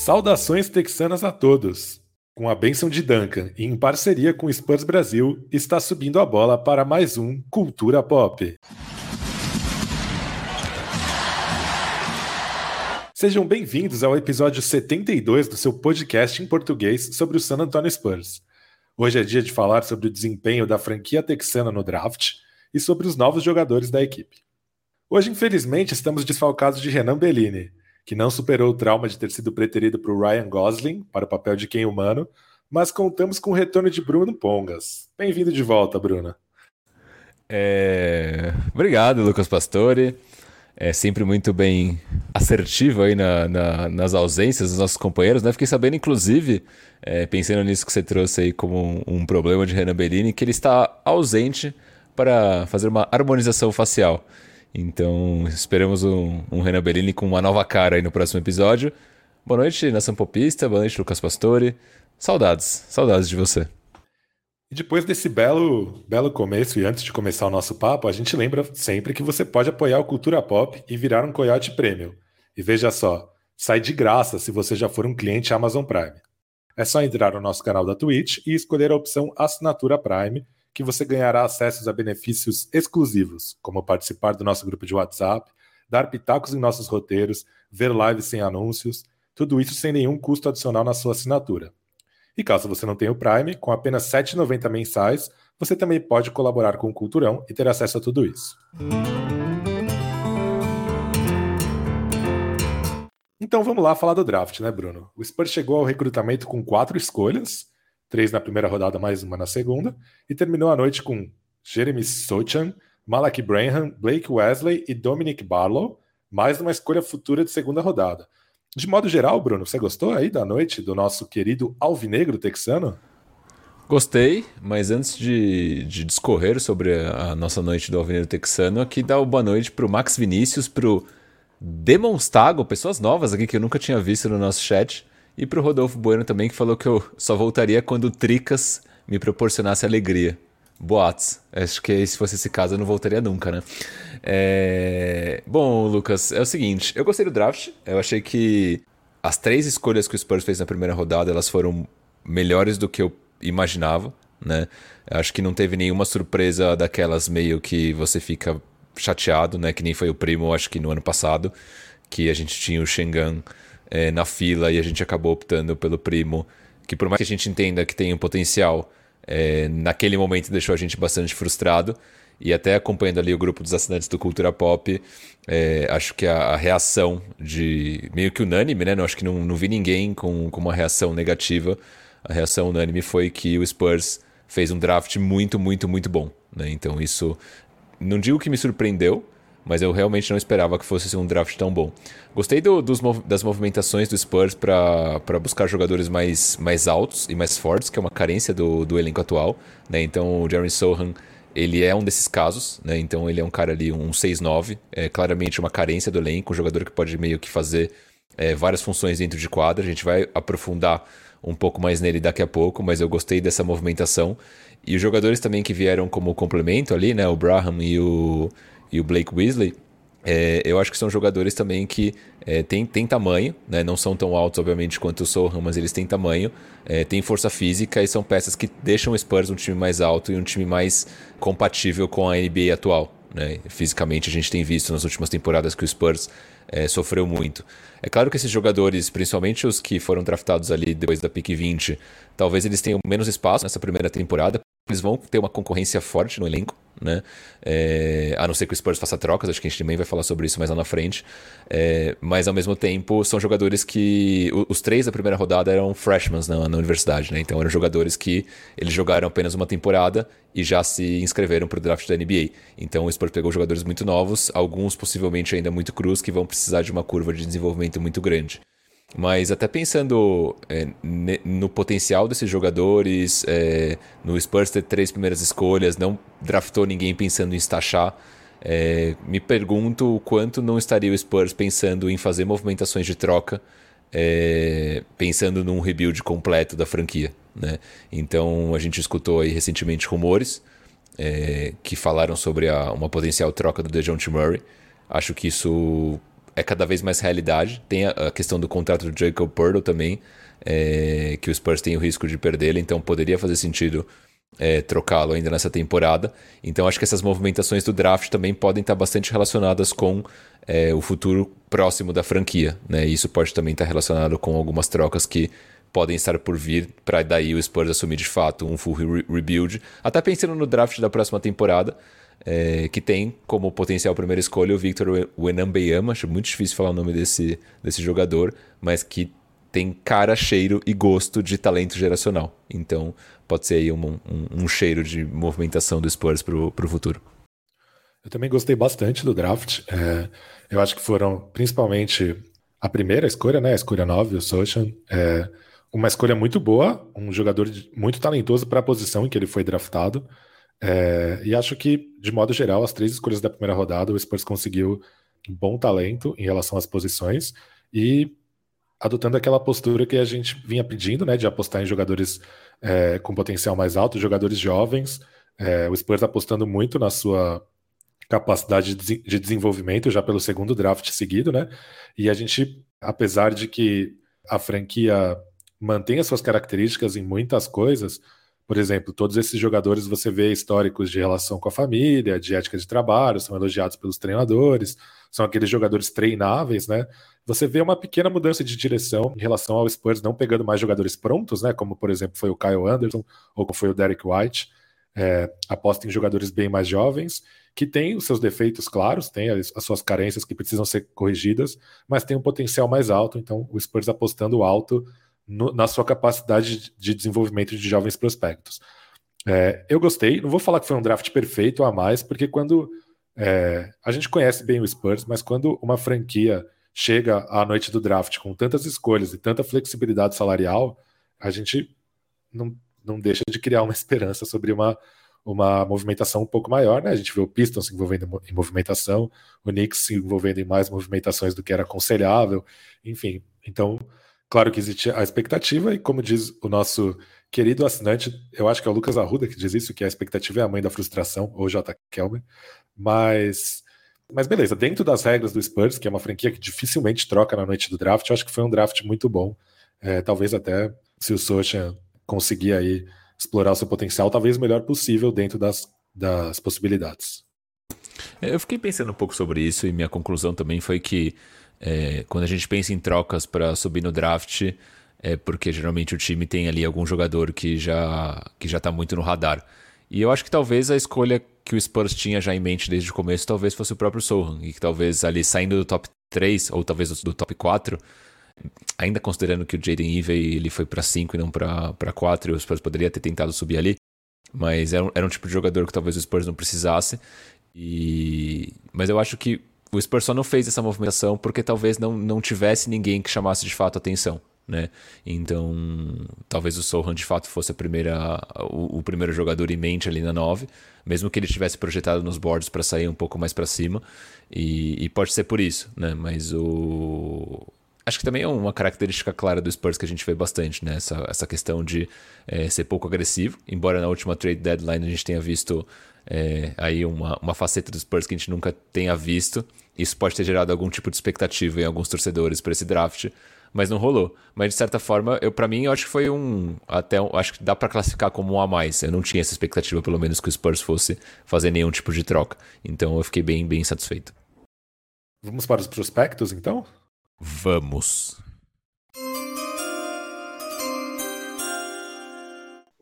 Saudações texanas a todos! Com a bênção de Duncan e em parceria com o Spurs Brasil, está subindo a bola para mais um Cultura Pop. Sejam bem-vindos ao episódio 72 do seu podcast em português sobre o San Antonio Spurs. Hoje é dia de falar sobre o desempenho da franquia texana no draft e sobre os novos jogadores da equipe. Hoje, infelizmente, estamos desfalcados de Renan Bellini, que não superou o trauma de ter sido preterido o Ryan Gosling para o papel de quem humano, mas contamos com o retorno de Bruno Pongas. Bem-vindo de volta, Bruno. É... Obrigado, Lucas Pastore. É sempre muito bem assertivo aí na, na, nas ausências dos nossos companheiros, né? Fiquei sabendo, inclusive, é, pensando nisso que você trouxe aí como um, um problema de Renan Bellini, que ele está ausente para fazer uma harmonização facial. Então, esperamos um, um Renan Bellini com uma nova cara aí no próximo episódio. Boa noite, Nação Popista. Boa noite, Lucas Pastore. Saudades, saudades de você. E depois desse belo, belo começo e antes de começar o nosso papo, a gente lembra sempre que você pode apoiar o Cultura Pop e virar um Coyote Premium. E veja só, sai de graça se você já for um cliente Amazon Prime. É só entrar no nosso canal da Twitch e escolher a opção Assinatura Prime que você ganhará acessos a benefícios exclusivos, como participar do nosso grupo de WhatsApp, dar pitacos em nossos roteiros, ver lives sem anúncios, tudo isso sem nenhum custo adicional na sua assinatura. E caso você não tenha o Prime, com apenas R$ 7,90 mensais, você também pode colaborar com o Culturão e ter acesso a tudo isso. Então vamos lá falar do draft, né, Bruno? O Spurs chegou ao recrutamento com quatro escolhas, três na primeira rodada, mais uma na segunda, e terminou a noite com Jeremy Sochan, Malak Branham, Blake Wesley e Dominic Barlow, mais uma escolha futura de segunda rodada. De modo geral, Bruno, você gostou aí da noite do nosso querido alvinegro texano? Gostei, mas antes de, de discorrer sobre a nossa noite do alvinegro texano, aqui dá uma boa noite para o Max Vinícius, para o Demonstago, pessoas novas aqui que eu nunca tinha visto no nosso chat. E pro Rodolfo Bueno também, que falou que eu só voltaria quando o Tricas me proporcionasse alegria. Boatos. Acho que se fosse esse caso eu não voltaria nunca, né? É... Bom, Lucas, é o seguinte. Eu gostei do draft. Eu achei que as três escolhas que o Spurs fez na primeira rodada, elas foram melhores do que eu imaginava, né? Acho que não teve nenhuma surpresa daquelas meio que você fica chateado, né? Que nem foi o Primo, acho que no ano passado, que a gente tinha o Shengan é, na fila e a gente acabou optando pelo primo, que por mais que a gente entenda que tem um potencial, é, naquele momento deixou a gente bastante frustrado. E até acompanhando ali o grupo dos assinantes do Cultura Pop, é, acho que a, a, reação de. meio que unânime, né? Não, acho que não, não vi ninguém com, com uma reação negativa. A reação unânime foi que o Spurs fez um draft muito, muito, muito bom. Né? Então isso. Não digo que me surpreendeu, mas eu realmente não esperava que fosse um draft tão bom. Gostei do, dos, das movimentações do Spurs para buscar jogadores mais, mais altos e mais fortes, que é uma carência do, do elenco atual. Né? Então o Jeremy Sohan ele é um desses casos, né? então ele é um cara ali, um 6-9, é claramente uma carência do elenco, um jogador que pode meio que fazer é, várias funções dentro de quadra. A gente vai aprofundar um pouco mais nele daqui a pouco, mas eu gostei dessa movimentação. E os jogadores também que vieram como complemento ali, né? O Braham e o, e o Blake Weasley, é, eu acho que são jogadores também que é, têm, têm tamanho, né? não são tão altos, obviamente, quanto o Sohan, mas eles têm tamanho, é, têm força física e são peças que deixam o Spurs um time mais alto e um time mais compatível com a NBA atual. Né? Fisicamente, a gente tem visto nas últimas temporadas que o Spurs é, sofreu muito. É claro que esses jogadores, principalmente os que foram draftados ali depois da pick 20, talvez eles tenham menos espaço nessa primeira temporada, eles vão ter uma concorrência forte no elenco, né? É, a não ser que o Spurs faça trocas, acho que a gente também vai falar sobre isso mais lá na frente. É, mas ao mesmo tempo, são jogadores que. Os três da primeira rodada eram freshmen na, na, universidade, né? Então eram jogadores que eles jogaram apenas uma temporada e já se inscreveram para o draft da NBA. Então o Spurs pegou jogadores muito novos, alguns possivelmente ainda muito crus, que vão precisar de uma curva de desenvolvimento muito grande. Mas até pensando é, no potencial desses jogadores, é, no Spurs ter três primeiras escolhas, não draftou ninguém pensando em estachar. É, me pergunto o quanto não estaria o Spurs pensando em fazer movimentações de troca, é, pensando num rebuild completo da franquia. Né? Então a gente escutou aí recentemente rumores é, que falaram sobre a, uma potencial troca do DeJounte Murray. Acho que isso é cada vez mais realidade. Tem a, a questão do contrato do Jacob Purtle também, é, que o Spurs tem o risco de perdê-lo, então poderia fazer sentido é, trocá-lo ainda nessa temporada. Então acho que essas movimentações do draft também podem estar bastante relacionadas com é, o futuro próximo da franquia. Né? Isso pode também estar relacionado com algumas trocas que podem estar por vir para daí o Spurs assumir de fato um full re rebuild. Até pensando no draft da próxima temporada, é, que tem como potencial primeira escolha o Victor Wenambeyama, acho muito difícil falar o nome desse, desse jogador, mas que tem cara, cheiro e gosto de talento geracional. Então pode ser aí um, um, um cheiro de movimentação do Spurs para o futuro. Eu também gostei bastante do draft. É, eu acho que foram principalmente a primeira escolha, né? A escolha 9, o Sochan. É, uma escolha muito boa, um jogador muito talentoso para a posição em que ele foi draftado. É, e acho que, de modo geral, as três escolhas da primeira rodada, o Spurs conseguiu um bom talento em relação às posições e adotando aquela postura que a gente vinha pedindo, né, de apostar em jogadores é, com potencial mais alto, jogadores jovens. É, o Spurs apostando muito na sua capacidade de desenvolvimento já pelo segundo draft seguido, né? E a gente, apesar de que a franquia mantém as suas características em muitas coisas. Por exemplo, todos esses jogadores você vê históricos de relação com a família, de ética de trabalho, são elogiados pelos treinadores, são aqueles jogadores treináveis, né? Você vê uma pequena mudança de direção em relação ao Spurs não pegando mais jogadores prontos, né? Como por exemplo foi o Kyle Anderson ou como foi o Derek White. É, aposta em jogadores bem mais jovens, que têm os seus defeitos claros, têm as, as, suas carências que precisam ser corrigidas, mas tem um potencial mais alto. Então, o Spurs apostando alto no, na sua capacidade de desenvolvimento de jovens prospectos. É, eu gostei, não vou falar que foi um draft perfeito a mais, porque quando é, a gente conhece bem o Spurs, mas quando uma franquia chega à noite do draft com tantas escolhas e tanta flexibilidade salarial, a gente não, não deixa de criar uma esperança sobre uma, uma movimentação um pouco maior, né? A gente vê o Pistons se envolvendo em movimentação, o Knicks se envolvendo em mais movimentações do que era aconselhável, enfim. Então, Claro que existe a expectativa, e como diz o nosso querido assinante, eu acho que é o Lucas Arruda que diz isso, que a expectativa é a mãe da frustração, ou J. Kelmer, mas, mas beleza, dentro das regras do Spurs, que é uma franquia que dificilmente troca na noite do draft, eu acho que foi um draft muito bom. É, talvez até se o Socha conseguir aí explorar o seu potencial, talvez o melhor possível dentro das, das possibilidades. Eu fiquei pensando um pouco sobre isso e minha conclusão também foi que é, quando a gente pensa em trocas para subir no draft, é porque geralmente o time tem ali algum jogador que já que já está muito no radar. E eu acho que talvez a escolha que o Spurs tinha já em mente desde o começo talvez fosse o próprio Sohan, e que talvez ali saindo do top 3 ou talvez do top 4, ainda considerando que o Jaden Ivey ele foi para 5 e não para 4, e o Spurs poderia ter tentado subir ali, mas era um, era um tipo de jogador que talvez o Spurs não precisasse. E mas eu acho que o Spurs só não fez essa movimentação porque talvez não, não tivesse ninguém que chamasse de fato atenção. Né? Então, talvez o Sohan de fato fosse a primeira, o, o, primeiro jogador em mente ali na 9, mesmo que ele tivesse projetado nos boards para sair um pouco mais para cima, e, e, pode ser por isso, né? Mas o. Acho que também é uma característica clara do Spurs que a gente vê bastante, né? Essa, essa questão de é, ser pouco agressivo, embora na última trade deadline a gente tenha visto é, aí uma, uma faceta dos Spurs que a gente nunca tenha visto. Isso pode ter gerado algum tipo de expectativa em alguns torcedores para esse draft, mas não rolou. Mas de certa forma, eu para mim eu acho que foi um até um, acho que dá para classificar como um a mais. Eu não tinha essa expectativa pelo menos que o Spurs fosse fazer nenhum tipo de troca. Então eu fiquei bem bem satisfeito. Vamos para os prospectos então? Vamos.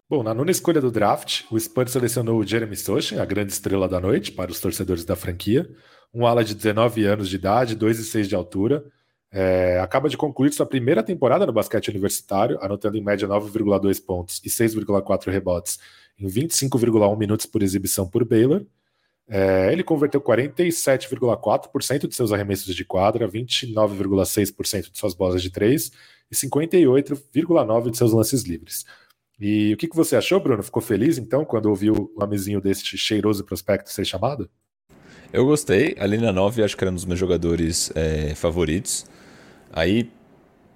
Bom, na nona escolha do draft, o Spurs selecionou o Jeremy Sochan, a grande estrela da noite, para os torcedores da franquia. Um ala de 19 anos de idade, 2,6 de altura. É, acaba de concluir sua primeira temporada no basquete universitário, anotando em média 9,2 pontos e 6,4 rebotes em 25,1 minutos por exibição por Baylor. É, ele converteu 47,4% de seus arremessos de quadra, 29,6% de suas bolas de três e 58,9% de seus lances livres. E o que, que você achou, Bruno? Ficou feliz então quando ouviu o nomezinho deste cheiroso prospecto ser chamado? Eu gostei. Ali na 9 acho que era um dos meus jogadores é, favoritos. Aí,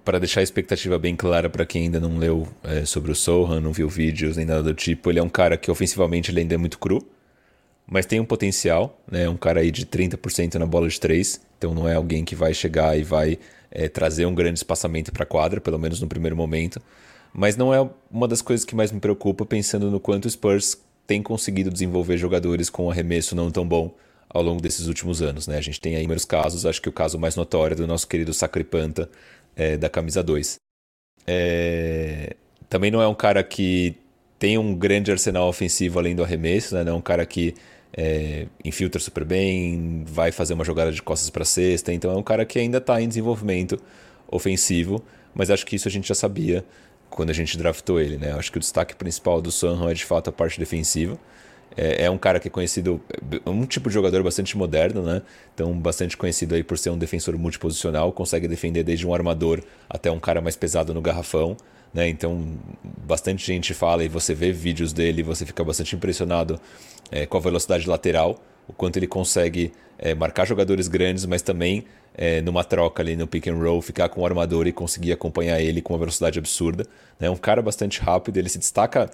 para deixar a expectativa bem clara para quem ainda não leu é, sobre o Sohan, não viu vídeos nem nada do tipo, ele é um cara que ofensivamente ele ainda é muito cru. Mas tem um potencial, né? Um cara aí de 30% na bola de três, então não é alguém que vai chegar e vai é, trazer um grande espaçamento para a quadra, pelo menos no primeiro momento. Mas não é uma das coisas que mais me preocupa, pensando no quanto o Spurs tem conseguido desenvolver jogadores com arremesso não tão bom ao longo desses últimos anos. Né? A gente tem aí inúmeros casos, acho que o caso mais notório é do nosso querido Sacripanta, é, da camisa 2. É... Também não é um cara que tem um grande arsenal ofensivo além do arremesso, né? é um cara que é, infiltra super bem, vai fazer uma jogada de costas para cesta, então é um cara que ainda está em desenvolvimento ofensivo, mas acho que isso a gente já sabia quando a gente draftou ele, né? Acho que o destaque principal do Sanham é de fato a parte defensiva. É, é, um cara que é conhecido, é um tipo de jogador bastante moderno, né? Então, bastante conhecido aí por ser um defensor multiposicional, consegue defender desde um armador até um cara mais pesado no garrafão. Né? Então, bastante gente fala e você vê vídeos dele você fica bastante impressionado é, com a velocidade lateral, o quanto ele consegue é, marcar jogadores grandes, mas também é, numa troca ali no pick and roll, ficar com o armador e conseguir acompanhar ele com uma velocidade absurda. É né? um cara bastante rápido, ele se destaca.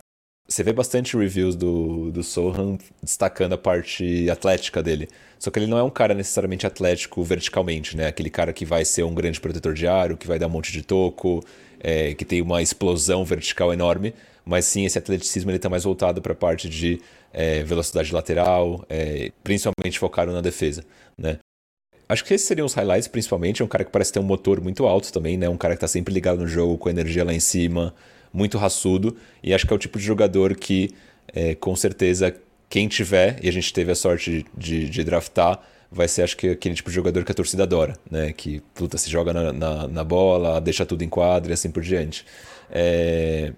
Você vê bastante reviews do, do Sohan destacando a parte atlética dele. Só que ele não é um cara necessariamente atlético verticalmente, né? Aquele cara que vai ser um grande protetor de aro, que vai dar um monte de toco, é, que tem uma explosão vertical enorme, mas sim esse atleticismo está mais voltado para a parte de é, velocidade lateral, é, principalmente focado na defesa, né? Acho que esses seriam os highlights, principalmente. É um cara que parece ter um motor muito alto também, né? Um cara que está sempre ligado no jogo, com energia lá em cima, muito raçudo. E acho que é o tipo de jogador que, é, com certeza, quem tiver, e a gente teve a sorte de, de, de draftar, vai ser, acho que, aquele tipo de jogador que a torcida adora, né? Que, puta, se joga na, na, na bola, deixa tudo em quadra e assim por diante. É...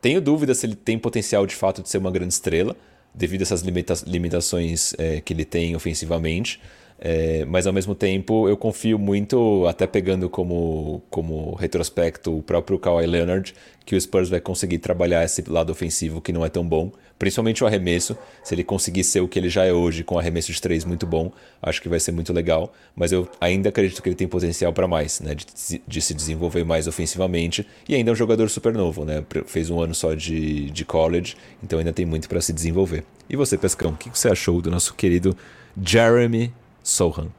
Tenho dúvida se ele tem potencial de fato de ser uma grande estrela, devido a essas limita limitações é, que ele tem ofensivamente. É, mas ao mesmo tempo eu confio muito, até pegando como, como retrospecto o próprio Kawhi Leonard, que o Spurs vai conseguir trabalhar esse lado ofensivo que não é tão bom, principalmente o arremesso. Se ele conseguir ser o que ele já é hoje, com arremesso de três muito bom, acho que vai ser muito legal. Mas eu ainda acredito que ele tem potencial para mais, né? De, de, se desenvolver mais ofensivamente. E ainda é um jogador super novo, né? Fez um ano só de, de college, então ainda tem muito para se desenvolver. E você, Pescão, o que você achou do nosso querido Jeremy Sohan?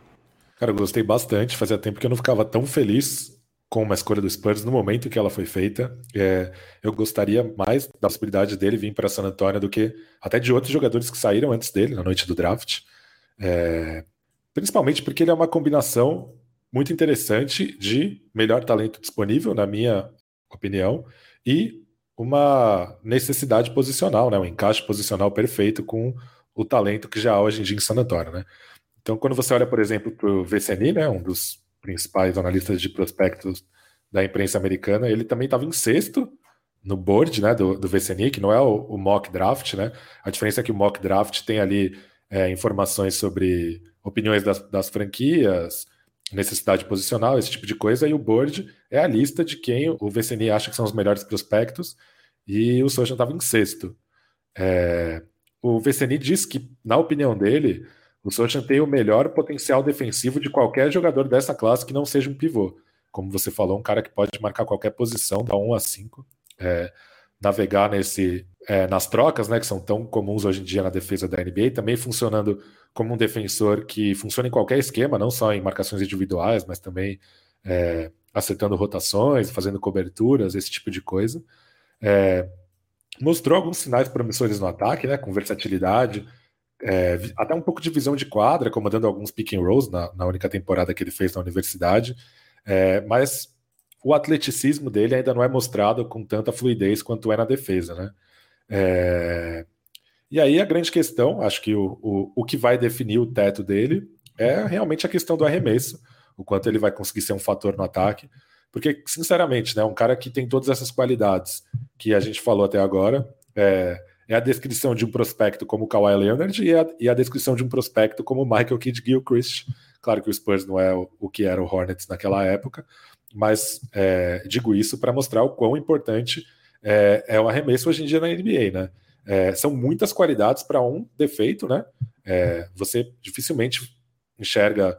Cara, eu gostei bastante. Fazia tempo que eu não ficava tão feliz com uma escolha do Spurs no momento que ela foi feita. É, eu gostaria mais da possibilidade dele vir para San Antonio do que até de outros jogadores que saíram antes dele na noite do draft. É, principalmente porque ele é uma combinação muito interessante de melhor talento disponível, na minha opinião, e uma necessidade posicional, né, um encaixe posicional perfeito com o talento que já há hoje em dia em San Antonio. Né? Então, quando você olha, por exemplo, para o VCNI, né, um dos principais analistas de prospectos da imprensa americana, ele também estava em sexto no board né, do, do VCNI, que não é o, o, mock draft, né? A diferença é que o mock draft tem ali é, informações sobre opiniões das, das, franquias, necessidade posicional, esse tipo de coisa, e o board é a lista de quem o VCNI acha que são os melhores prospectos, e o Sojan estava em sexto. É, o VCNI diz que, na opinião dele, o Sochan tem o melhor potencial defensivo de qualquer jogador dessa classe que não seja um pivô. Como você falou, um cara que pode marcar qualquer posição, da 1 a 5, é, navegar nesse, é, nas trocas, né, que são tão comuns hoje em dia na defesa da NBA, também funcionando como um defensor que funciona em qualquer esquema, não só em marcações individuais, mas também é, acertando rotações, fazendo coberturas, esse tipo de coisa. É, mostrou alguns sinais promissores no ataque, né, com versatilidade, é, até um pouco de visão de quadra, comandando alguns pick and rolls na, na única temporada que ele fez na universidade, é, mas o atleticismo dele ainda não é mostrado com tanta fluidez quanto é na defesa, né? É, e aí a grande questão, acho que o, o, o que vai definir o teto dele é realmente a questão do arremesso, o quanto ele vai conseguir ser um fator no ataque, porque, sinceramente, né, um cara que tem todas essas qualidades que a gente falou até agora, é, é a descrição de um prospecto como Kawhi Leonard e a, e a descrição de um prospecto como Michael Kidd Gilchrist. Claro que o Spurs não é o, o que era o Hornets naquela época, mas é, digo isso para mostrar o quão importante é, é, o arremesso hoje em dia na NBA, né? É, são muitas qualidades para um defeito, né? É, você dificilmente enxerga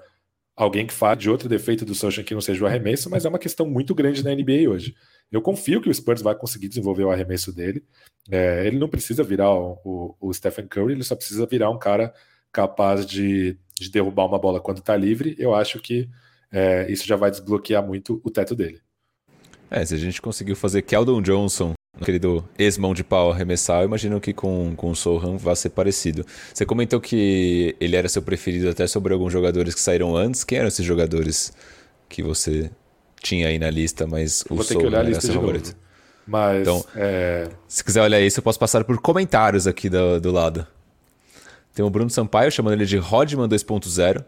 alguém que fala de outro defeito do Social que não seja o arremesso, mas é uma questão muito grande na NBA hoje. Eu confio que o Spurs vai conseguir desenvolver o arremesso dele. É, ele não precisa virar o, o, o, Stephen Curry, ele só precisa virar um cara capaz de, de derrubar uma bola quando está livre. Eu acho que é, isso já vai desbloquear muito o teto dele. É, se a gente conseguiu fazer Keldon Johnson aquele do ex-mão de pau arremessar, eu imagino que com, com o Sohan vai ser parecido. Você comentou que ele era seu preferido até sobre alguns jogadores que saíram antes. Quem eram esses jogadores que você tinha aí na lista, mas o Vou ter que olhar a lista de favorito? Novo. Mas, então, é... se quiser olhar isso, eu posso passar por comentários aqui do, do lado. Tem o Bruno Sampaio chamando ele de Rodman 2.0.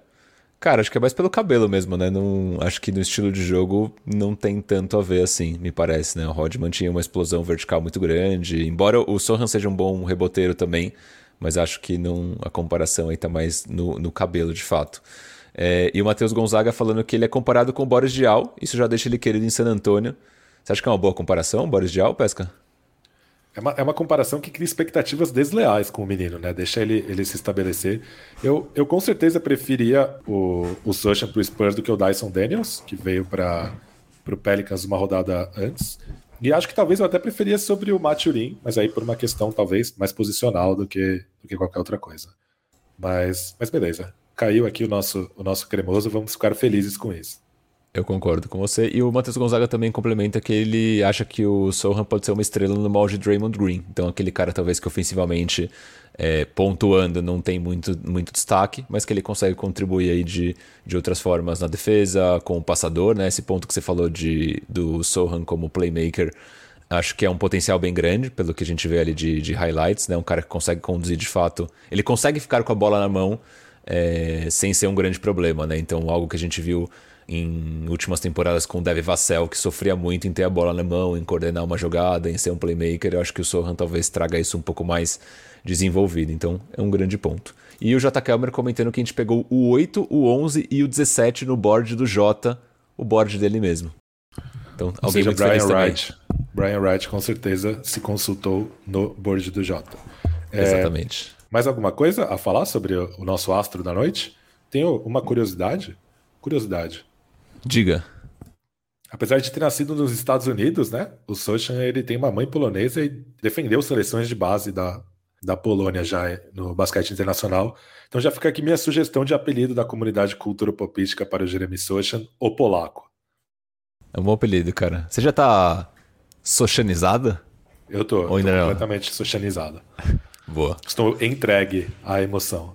Cara, acho que é mais pelo cabelo mesmo, né? Não, acho que no estilo de jogo não tem tanto a ver assim, me parece, né? O Rodman tinha uma explosão vertical muito grande, embora o Sohan seja um bom reboteiro também, mas acho que não, a comparação aí tá mais no, no cabelo de fato. É, e o Matheus Gonzaga falando que ele é comparado com o Boris Dial, isso já deixa ele querido em San Antônio. Você acha que é uma boa comparação, Boris Dial, Pesca? É uma, é uma comparação que cria expectativas desleais com o menino, né? Deixa ele, ele se estabelecer. Eu, eu com certeza preferia o, o Sushan pro Spurs do que o Dyson Daniels, que veio para o Pelicans uma rodada antes. E acho que talvez eu até preferia sobre o Maturin, mas aí por uma questão talvez mais posicional do que, do que qualquer outra coisa. Mas, mas beleza. Caiu aqui o nosso, o nosso cremoso, vamos ficar felizes com isso. Eu concordo com você. E o Matheus Gonzaga também complementa que ele acha que o Sohan pode ser uma estrela no molde de Draymond Green. Então, aquele cara, talvez, que ofensivamente, é, pontuando, não tem muito, muito destaque, mas que ele consegue contribuir aí de, de outras formas na defesa, com o passador, né? Esse ponto que você falou de, do Sohan como playmaker. Acho que é um potencial bem grande, pelo que a gente vê ali de, de highlights, né? Um cara que consegue conduzir de fato. Ele consegue ficar com a bola na mão é, sem ser um grande problema, né? Então, algo que a gente viu em últimas temporadas com o Dev Vassell, que sofria muito em ter a bola na mão, em coordenar uma jogada, em ser um playmaker. Eu acho que o Sohan talvez traga isso um pouco mais desenvolvido. Então é um grande ponto. E o J. Kelmer comentando que a gente pegou o 8, o 11 e o 17 no board do J, o board dele mesmo. Então, alguém seja, Brian Wright. Brian Wright com certeza se consultou no board do J. É, Exatamente. Mais alguma coisa a falar sobre o nosso astro da noite? Tenho uma curiosidade. Curiosidade. Diga. Apesar de ter nascido nos Estados Unidos, né? O Sochan ele tem uma mãe polonesa e defendeu seleções de base da, da Polônia já no basquete internacional. Então já fica aqui minha sugestão de apelido da comunidade culturopopística para o Jeremy Sochan, o polaco. É um bom apelido, cara. Você já tá sochanizada? Eu tô, Ou ainda tô completamente sochanizada. Boa. Estou entregue à emoção.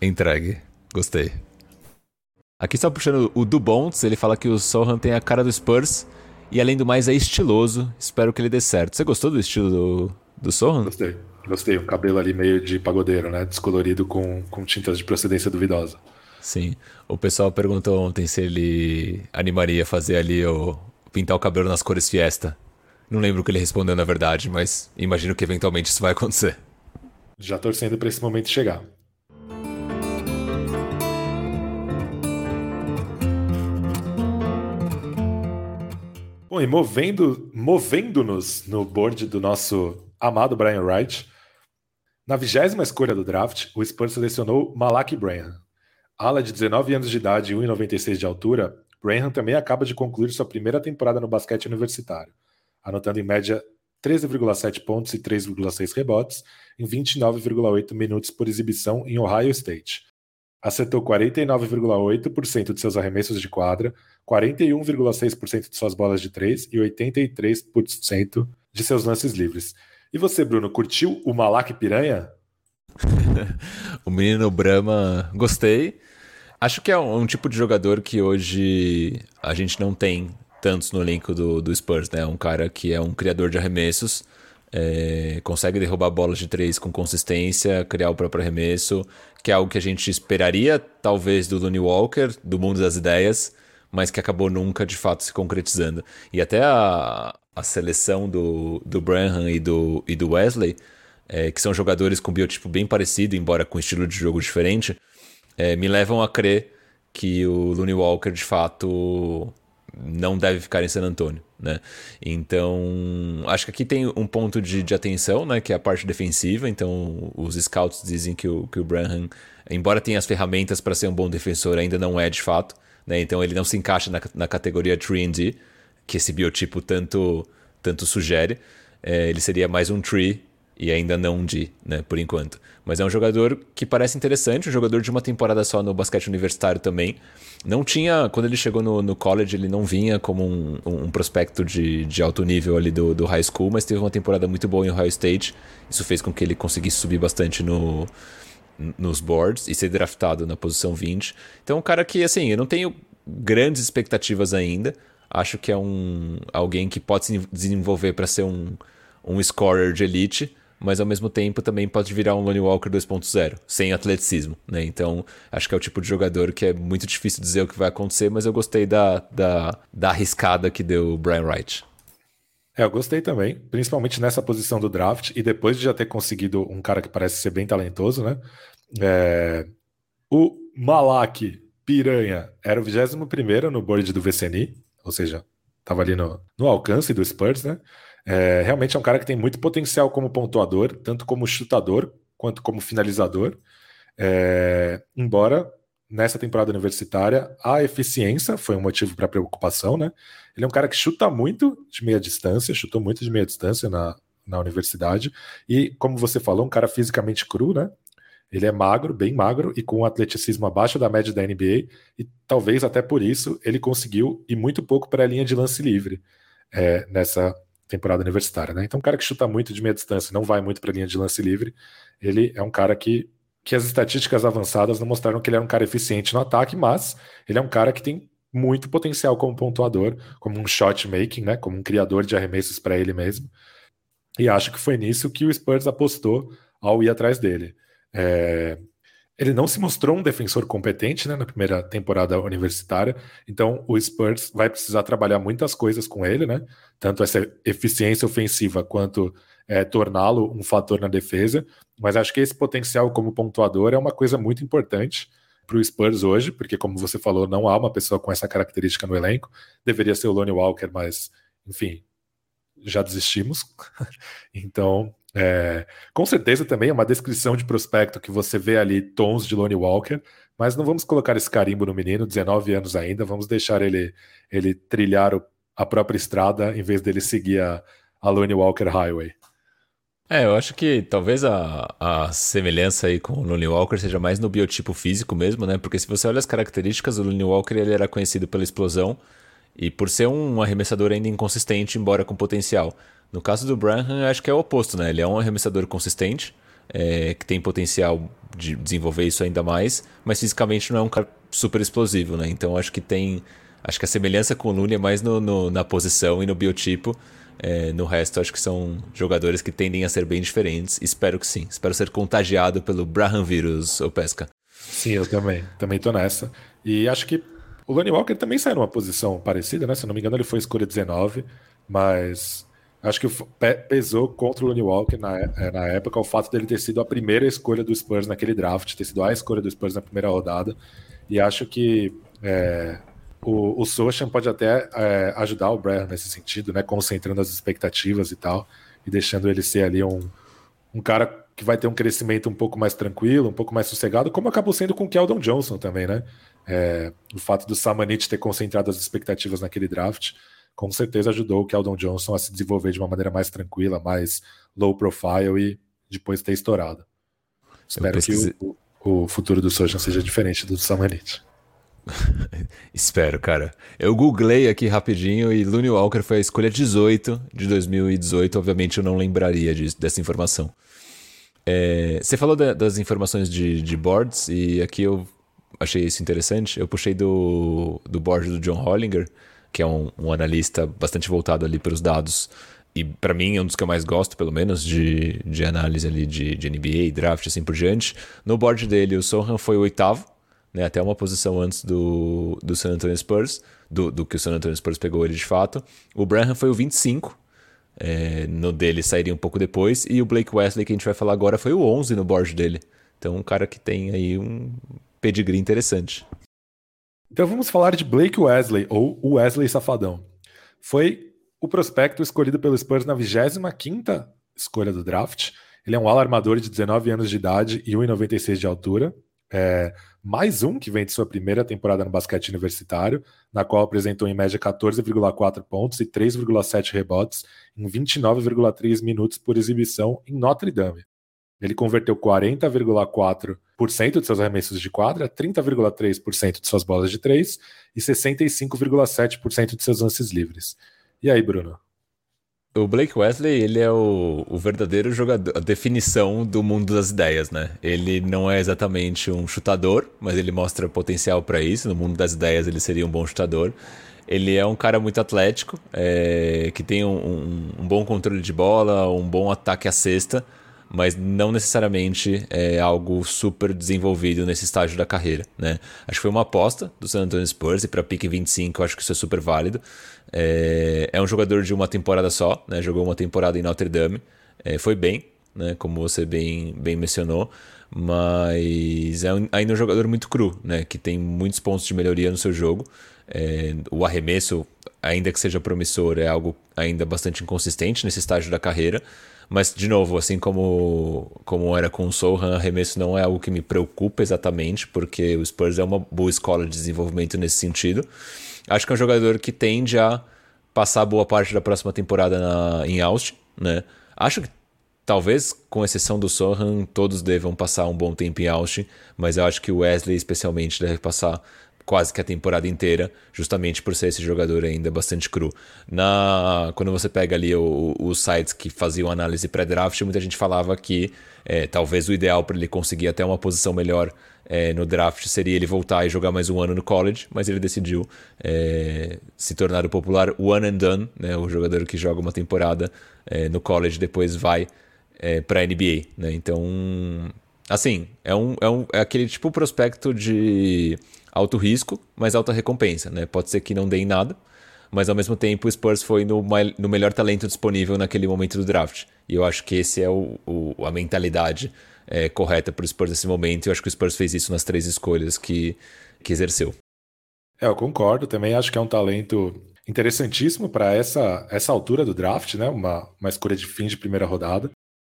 Entregue. Gostei. Aqui só puxando o Dubonts, ele fala que o Sohan tem a cara do Spurs e além do mais é estiloso. Espero que ele dê certo. Você gostou do estilo do, do Sohan? Gostei. Gostei. O cabelo ali meio de pagodeiro, né? Descolorido com, com tintas de procedência duvidosa. Sim. O pessoal perguntou ontem se ele animaria fazer ali o pintar o cabelo nas cores Fiesta. Não lembro o que ele respondeu na verdade, mas imagino que eventualmente isso vai acontecer. Já torcendo para esse momento chegar. Bom, e movendo, movendo-nos no board do nosso amado Brian Wright, na vigésima escolha do draft, o Spurs selecionou Malaki Branham. Ala de 19 anos de idade e 1,96 de altura, Branham também acaba de concluir sua primeira temporada no basquete universitário, anotando em média 13,7 pontos e 3,6 rebotes em 29,8 minutos por exibição em Ohio State. Acertou 49,8% de seus arremessos de quadra, 41,6% de suas bolas de três e 83% de seus lances livres. E você, Bruno, curtiu o Malak Piranha? o menino Brahma, gostei. Acho que é um, um, tipo de jogador que hoje a gente não tem tantos no elenco do, do Spurs, né? Um cara que é um criador de arremessos, é, consegue derrubar bolas de três com consistência, criar o próprio arremesso, que é algo que a gente esperaria, talvez, do Looney Walker, do mundo das ideias, mas que acabou nunca de fato se concretizando. E até a, a seleção do, do Branham e do, e do Wesley, é, que são jogadores com biotipo bem parecido, embora com estilo de jogo diferente, é, me levam a crer que o Looney Walker de fato não deve ficar em San Antonio, né? Então, acho que aqui tem um ponto de, de atenção, né? Que é a parte defensiva. Então, os scouts dizem que o, que o Branham, embora tenha as ferramentas para ser um bom defensor, ainda não é de fato. Né? Então ele não se encaixa na, na categoria 3D, que esse biotipo tanto tanto sugere. É, ele seria mais um tree e ainda não um D, né, por enquanto. Mas é um jogador que parece interessante, um jogador de uma temporada só no basquete universitário também. Não tinha, quando ele chegou no, no college, ele não vinha como um, um prospecto de, de alto nível ali do, do high school, mas teve uma temporada muito boa em Ohio State. Isso fez com que ele conseguisse subir bastante no, nos boards e ser draftado na posição 20. Então, um cara que, assim, eu não tenho grandes expectativas ainda. Acho que é um alguém que pode se desenvolver para ser um, um scorer de elite, mas ao mesmo tempo também pode virar um Lonnie Walker 2.0, sem atleticismo, né? Então, acho que é o tipo de jogador que é muito difícil dizer o que vai acontecer, mas eu gostei da, da, da arriscada que deu o Brian Wright. É, eu gostei também, principalmente nessa posição do draft, e depois de já ter conseguido um cara que parece ser bem talentoso, né? É... O Malak Piranha era o 21 no board do VCNI, ou seja, estava ali no, no alcance do Spurs, né? É, realmente é um cara que tem muito potencial como pontuador, tanto como chutador quanto como finalizador. É, embora nessa temporada universitária a eficiência foi um motivo para preocupação, né? Ele é um cara que chuta muito de meia distância, chutou muito de meia distância na, na universidade, e como você falou, um cara fisicamente cru, né? Ele é magro, bem magro, e com um atleticismo abaixo da média da NBA, e talvez até por isso ele conseguiu ir muito pouco para a linha de lance livre é, nessa temporada universitária, né? Então, um cara que chuta muito de meia distância, não vai muito para a linha de lance livre, ele é um cara que, que as estatísticas avançadas não mostraram que ele era um cara eficiente no ataque, mas ele é um cara que tem muito potencial como pontuador, como um shot making, né? Como um criador de arremessos para ele mesmo. E acho que foi nisso que o Spurs apostou ao ir atrás dele. É, ele não se mostrou um defensor competente né, na primeira temporada universitária, então o Spurs vai precisar trabalhar muitas coisas com ele, né? Tanto essa eficiência ofensiva quanto é, torná-lo um fator na defesa. Mas acho que esse potencial como pontuador é uma coisa muito importante para o Spurs hoje, porque, como você falou, não há uma pessoa com essa característica no elenco. Deveria ser o Lonnie Walker, mas, enfim, já desistimos. então, é, com certeza também é uma descrição de prospecto que você vê ali tons de Lonnie Walker, mas não vamos colocar esse carimbo no menino, 19 anos ainda, vamos deixar ele, ele trilhar o, a própria estrada em vez dele seguir a, a Lonnie Walker Highway. É, eu acho que talvez a, a semelhança aí com o Lonnie Walker seja mais no biotipo físico mesmo, né? Porque se você olha as características, o Lonnie Walker ele era conhecido pela explosão e por ser um arremessador ainda inconsistente, embora com potencial. No caso do Branham, acho que é o oposto, né? Ele é um arremessador consistente, é, que tem potencial de desenvolver isso ainda mais, mas fisicamente não é um cara super explosivo, né? Então acho que tem. Acho que a semelhança com o Lune é mais no, no, na posição e no biotipo. É, no resto, acho que são jogadores que tendem a ser bem diferentes. Espero que sim. Espero ser contagiado pelo Braham vírus, ou pesca. Sim, eu também. Também tô nessa. E acho que o Lonnie Walker também sai numa posição parecida, né? Se não me engano, ele foi escolha 19, mas Acho que pesou contra o Lonnie Walker na, é, na época o fato dele ter sido a primeira escolha do Spurs naquele draft, ter sido a escolha do Spurs na primeira rodada. E acho que é, o, o Sochan pode até é, ajudar o Brian nesse sentido, né? Concentrando as expectativas e tal, e deixando ele ser ali um, um cara que vai ter um crescimento um pouco mais tranquilo, um pouco mais sossegado, como acabou sendo com o Keldon Johnson também, né? É, o fato do Samanit ter concentrado as expectativas naquele draft com certeza ajudou o Keldon Johnson a se desenvolver de uma maneira mais tranquila, mais low profile e depois ter estourado. Espero pesquise... que o, o, futuro do Sojan seja diferente do Samuelite. Espero, cara. Eu googlei aqui rapidinho e Looney Walker foi a escolha 18 de 2018. Obviamente eu não lembraria disso, dessa informação. É, você falou da, das informações de, de boards e aqui eu achei isso interessante. Eu puxei do, do board do John Hollinger que é um, um analista bastante voltado ali para os dados. E para mim é um dos que eu mais gosto, pelo menos, de, de análise ali de, de NBA, draft assim por diante. No board dele, o Sohan foi o oitavo, né, até uma posição antes do, do San Antonio Spurs, do, do que o San Antonio Spurs pegou ele de fato. O Branham foi o 25, é, no dele sairia um pouco depois, e o Blake Wesley, que a gente vai falar agora, foi o 11 no board dele. Então, um cara que tem aí um pedigree interessante. Então vamos falar de Blake Wesley, ou Wesley Safadão. Foi o prospecto escolhido pelo Spurs na 25ª escolha do draft. Ele é um ala armador de 19 anos de idade e 1,96 de altura. É, mais um que vem de sua primeira temporada no basquete universitário, na qual apresentou em média 14,4 pontos e 3,7 rebotes em 29,3 minutos por exibição em Notre Dame. Ele converteu 40,4% de seus arremessos de quadra, 30,3% de suas bolas de três e 65,7% de seus lances livres. E aí, Bruno? O Blake Wesley, ele é o, o, verdadeiro jogador, a definição do mundo das ideias, né? Ele não é exatamente um chutador, mas ele mostra potencial para isso. No mundo das ideias, ele seria um bom chutador. Ele é um cara muito atlético, é, que tem um, um, um, bom controle de bola, um bom ataque à cesta, mas não necessariamente é algo super desenvolvido nesse estágio da carreira, né? Acho que foi uma aposta do San Antonio Spurs e para pique 25 eu acho que isso é super válido. É, é um jogador de uma temporada só, né? Jogou uma temporada em Notre Dame, é, foi bem, né? Como você bem, bem mencionou, mas é um, ainda um jogador muito cru, né? Que tem muitos pontos de melhoria no seu jogo. É, o arremesso, ainda que seja promissor, é algo ainda bastante inconsistente nesse estágio da carreira. Mas, de novo, assim como, como era com o Sohan, arremesso não é algo que me preocupa exatamente, porque o Spurs é uma boa escola de desenvolvimento nesse sentido. Acho que é um jogador que tende a passar boa parte da próxima temporada na, em Austin, né? Acho que talvez, com exceção do Sohan, todos devam passar um bom tempo em Austin, mas eu acho que o Wesley, especialmente, deve passar quase que a temporada inteira, justamente por ser esse jogador ainda bastante cru. Na, quando você pega ali os sites que faziam análise pré-draft, muita gente falava que é, talvez o ideal para ele conseguir até uma posição melhor é, no draft seria ele voltar e jogar mais um ano no college, mas ele decidiu é, se tornar o popular one and done, né, o jogador que joga uma temporada é, no college depois vai é, para a NBA. Né? Então, assim, é, um, é, um, é aquele tipo prospecto de alto risco, mas alta recompensa. Né? Pode ser que não dê em nada, mas ao mesmo tempo o Spurs foi no, no melhor talento disponível naquele momento do draft. E eu acho que esse é o, o a mentalidade é, correta para o Spurs nesse momento. Eu acho que o Spurs fez isso nas três escolhas que, que exerceu. É, eu concordo. Também acho que é um talento interessantíssimo para essa, essa altura do draft, né? Uma, uma escolha de fim de primeira rodada.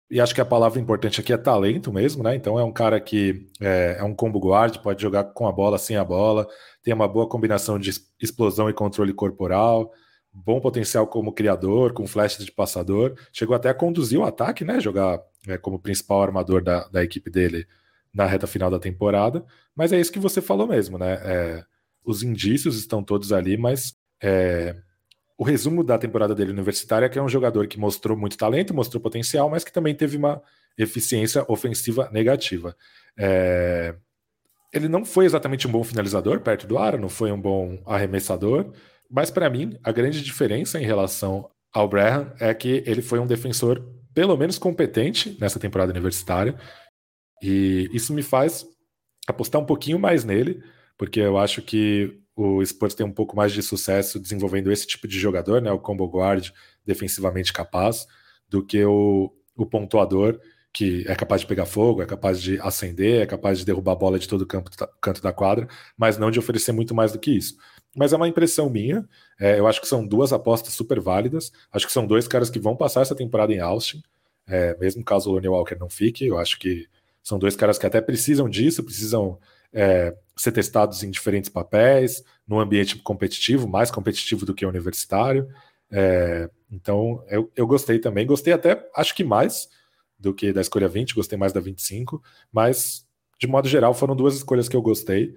E acho que a palavra importante aqui é talento mesmo, né? Então é um cara que é, é um combo guard, pode jogar com a bola, sem a bola, tem uma boa combinação de explosão e controle corporal, bom potencial como criador, com flash de passador. Chegou até a conduzir o ataque, né? Jogar é, como principal armador da, da equipe dele na reta final da temporada. Mas é isso que você falou mesmo, né? É, os indícios estão todos ali, mas é, o resumo da temporada dele universitária é que é um jogador que mostrou muito talento, mostrou potencial, mas que também teve uma eficiência ofensiva negativa. É, ele não foi exatamente um bom finalizador perto do ar, não foi um bom arremessador, mas para mim, a grande diferença em relação ao Braham é que ele foi um defensor pelo menos competente nessa temporada universitária. E isso me faz apostar um pouquinho mais nele, porque eu acho que o Spurs tem um pouco mais de sucesso desenvolvendo esse tipo de jogador, né, o combo guard defensivamente capaz, do que o, o pontuador que é capaz de pegar fogo, é capaz de acender, é capaz de derrubar a bola de todo o campo, canto da quadra, mas não de oferecer muito mais do que isso. Mas é uma impressão minha. É, eu acho que são duas apostas super válidas. Acho que são dois caras que vão passar essa temporada em Austin, é, mesmo caso o Lonnie Walker não fique. Eu acho que são dois caras que até precisam disso, precisam é, ser testados em diferentes papéis, num ambiente competitivo, mais competitivo do que o universitário. É, então, eu, eu gostei também. Gostei até, acho que mais do que da escolha 20, gostei mais da 25, mas de modo geral foram duas escolhas que eu gostei.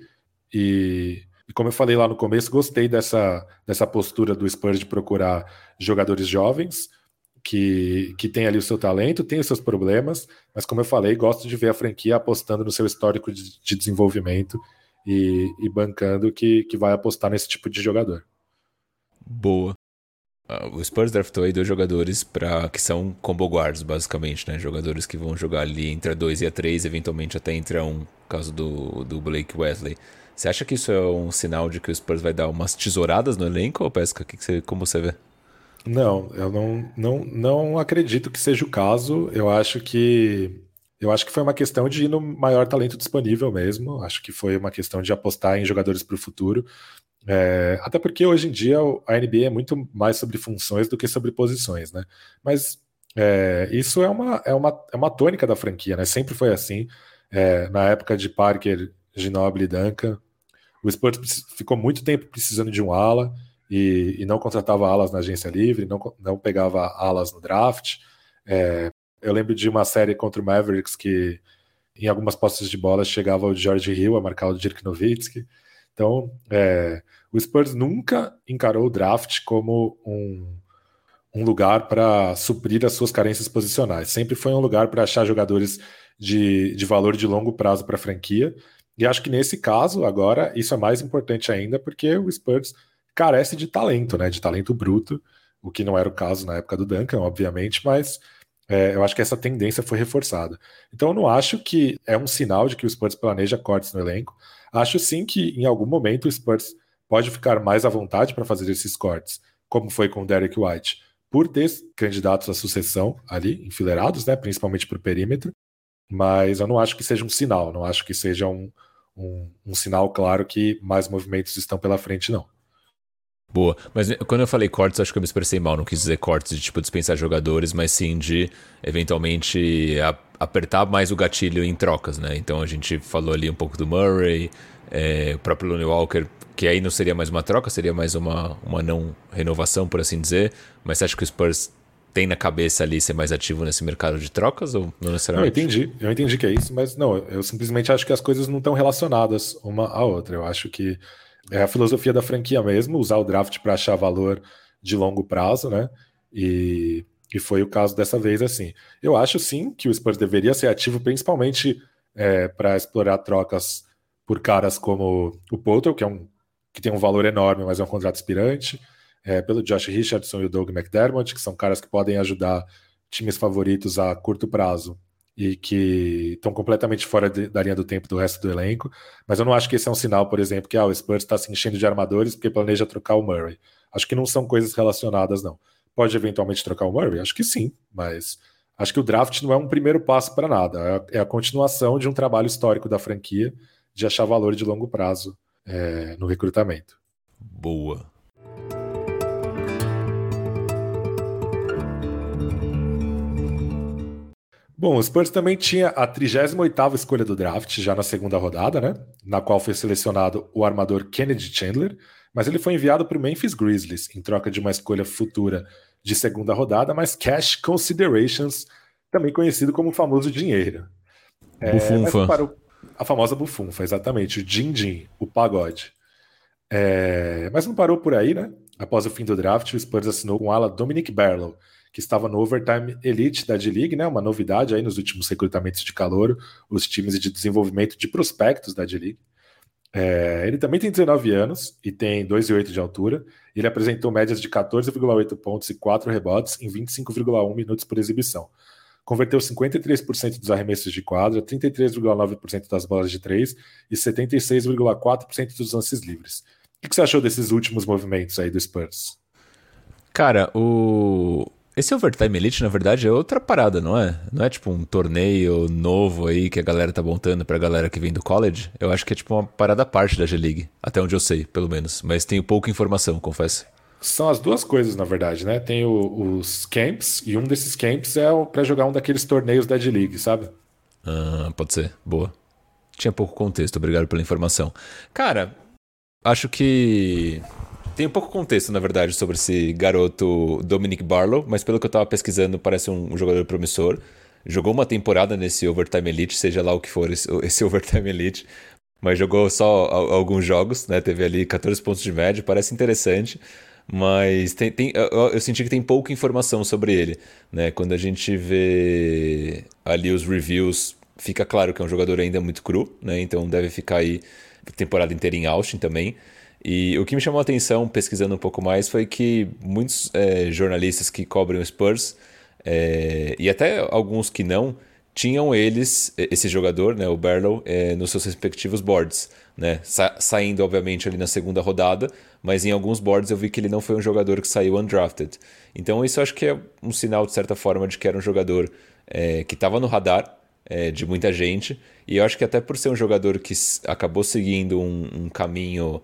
E e como eu falei lá no começo, gostei dessa, dessa postura do Spurs de procurar jogadores jovens que, que tem ali o seu talento, tem os seus problemas, mas como eu falei, gosto de ver a franquia apostando no seu histórico de, de desenvolvimento e, e, bancando que, que vai apostar nesse tipo de jogador. Boa. Uh, o Spurs draftou aí dois jogadores para que são combo guards, basicamente, né? Jogadores que vão jogar ali entre a 2 e a 3, eventualmente até entre a 1, um, caso do, do Blake Wesley. Você acha que isso é um sinal de que o Spurs vai dar umas tesouradas no elenco, ou Pesca? Que que você, como você vê? Não, eu não, não, não acredito que seja o caso. Eu acho que eu acho que foi uma questão de ir no maior talento disponível mesmo. Acho que foi uma questão de apostar em jogadores para o futuro. É, até porque hoje em dia a NBA é muito mais sobre funções do que sobre posições, né? Mas é, isso é uma, é, uma, é uma tônica da franquia, né? Sempre foi assim. é, na época de Parker, Ginobili e Duncan. O Spurs ficou muito tempo precisando de um ala e, e não contratava alas na agência livre, não, não pegava alas no draft. É, eu lembro de uma série contra o Mavericks que em algumas postas de bola chegava o George Hill a marcar o Dirk Nowitzki. Então, é, o Spurs nunca encarou o draft como um, um lugar para suprir as suas carências posicionais. Sempre foi um lugar para achar jogadores de, de valor de longo prazo para a franquia. E acho que nesse caso, agora, isso é mais importante ainda, porque o Spurs carece de talento, né? De talento bruto, o que não era o caso na época do Duncan, obviamente, mas é, eu acho que essa tendência foi reforçada. Então eu não acho que é um sinal de que o Spurs planeja cortes no elenco. Acho sim que em algum momento o Spurs pode ficar mais à vontade para fazer esses cortes, como foi com o Derek White, por ter candidatos à sucessão ali, enfileirados, né, principalmente para o perímetro. Mas eu não acho que seja um sinal, não acho que seja um, um, um sinal claro que mais movimentos estão pela frente, não. Boa. Mas quando eu falei cortes, acho que eu me expressei mal. Não quis dizer cortes de tipo dispensar jogadores, mas sim de eventualmente a, apertar mais o gatilho em trocas, né? Então a gente falou ali um pouco do Murray, é, o próprio Lonnie Walker, que aí não seria mais uma troca, seria mais uma, uma não renovação, por assim dizer. Mas você acha que o Spurs tem na cabeça ali ser mais ativo nesse mercado de trocas ou não necessariamente? Não, eu entendi, eu entendi que é isso, mas não, eu simplesmente acho que as coisas não estão relacionadas uma à outra. Eu acho que é a filosofia da franquia mesmo, usar o draft para achar valor de longo prazo, né? E, e foi o caso dessa vez, assim. Eu acho sim que o Spurs deveria ser ativo, principalmente é, para explorar trocas por caras como o Potter, que, é um, que tem um valor enorme, mas é um contrato aspirante, é, pelo Josh Richardson e o Doug McDermott, que são caras que podem ajudar times favoritos a curto prazo e que estão completamente fora de, da linha do tempo do resto do elenco. Mas eu não acho que esse é um sinal, por exemplo, que ah, o Spurs está se enchendo de armadores porque planeja trocar o Murray. Acho que não são coisas relacionadas, não. Pode eventualmente trocar o Murray? Acho que sim, mas acho que o draft não é um primeiro passo para nada. É a continuação de um trabalho histórico da franquia de achar valor de longo prazo é, no recrutamento. Boa. Bom, o Spurs também tinha a 38ª escolha do draft, já na segunda rodada, né? Na qual foi selecionado o armador Kennedy Chandler, mas ele foi enviado para o Memphis Grizzlies em troca de uma escolha futura de segunda rodada, mas cash considerations, também conhecido como o famoso dinheiro. É, bufunfa. O, a famosa bufunfa, exatamente, o din-din, o pagode. É, mas não parou por aí, né? Após o fim do draft, o Spurs assinou com ala Dominic Barlow, que estava no Overtime Elite da D-League, né? Uma novidade aí nos últimos recrutamentos de calor, os times de desenvolvimento de prospectos da D-League. É, ele também tem 19 anos e tem 2,8 de altura. Ele apresentou médias de 14,8 pontos e 4 rebotes em 25,1 minutos por exibição. Converteu 53% dos arremessos de quadra, 33,9% das bolas de 3 e 76,4% dos lances livres. O que você achou desses últimos movimentos aí do Spurs? Cara, o, esse Overtime Elite, na verdade, é outra parada, não é? Não é tipo um torneio novo aí que a galera tá montando pra galera que vem do college. Eu acho que é tipo uma parada à parte da G-League, até onde eu sei, pelo menos. Mas tenho pouca informação, confesso. São as duas coisas, na verdade, né? Tem o, os camps, e um desses camps é para jogar um daqueles torneios da G-League, sabe? Ah, pode ser. Boa. Tinha pouco contexto, obrigado pela informação. Cara, acho que tem um pouco contexto, na verdade, sobre esse garoto Dominic Barlow, mas pelo que eu estava pesquisando, parece um jogador promissor. Jogou uma temporada nesse Overtime Elite, seja lá o que for esse, esse Overtime Elite, mas jogou só alguns jogos, né? Teve ali 14 pontos de média, parece interessante. Mas tem, tem, eu, eu, senti que tem pouca informação sobre ele. Né? Quando a gente vê ali os reviews, fica claro que é um jogador ainda muito cru, né? então deve ficar aí temporada inteira em Austin também. E o que me chamou a atenção, pesquisando um pouco mais, foi que muitos é, jornalistas que cobrem o Spurs, é, e até alguns que não, tinham eles, esse jogador, né, o Barlow, é, nos seus respectivos boards. Né, sa saindo, obviamente, ali na segunda rodada, mas em alguns boards eu vi que ele não foi um jogador que saiu undrafted. Então isso acho que é um sinal, de certa forma, de que era um jogador é, que estava no radar é, de muita gente. E eu acho que até por ser um jogador que acabou seguindo um, um caminho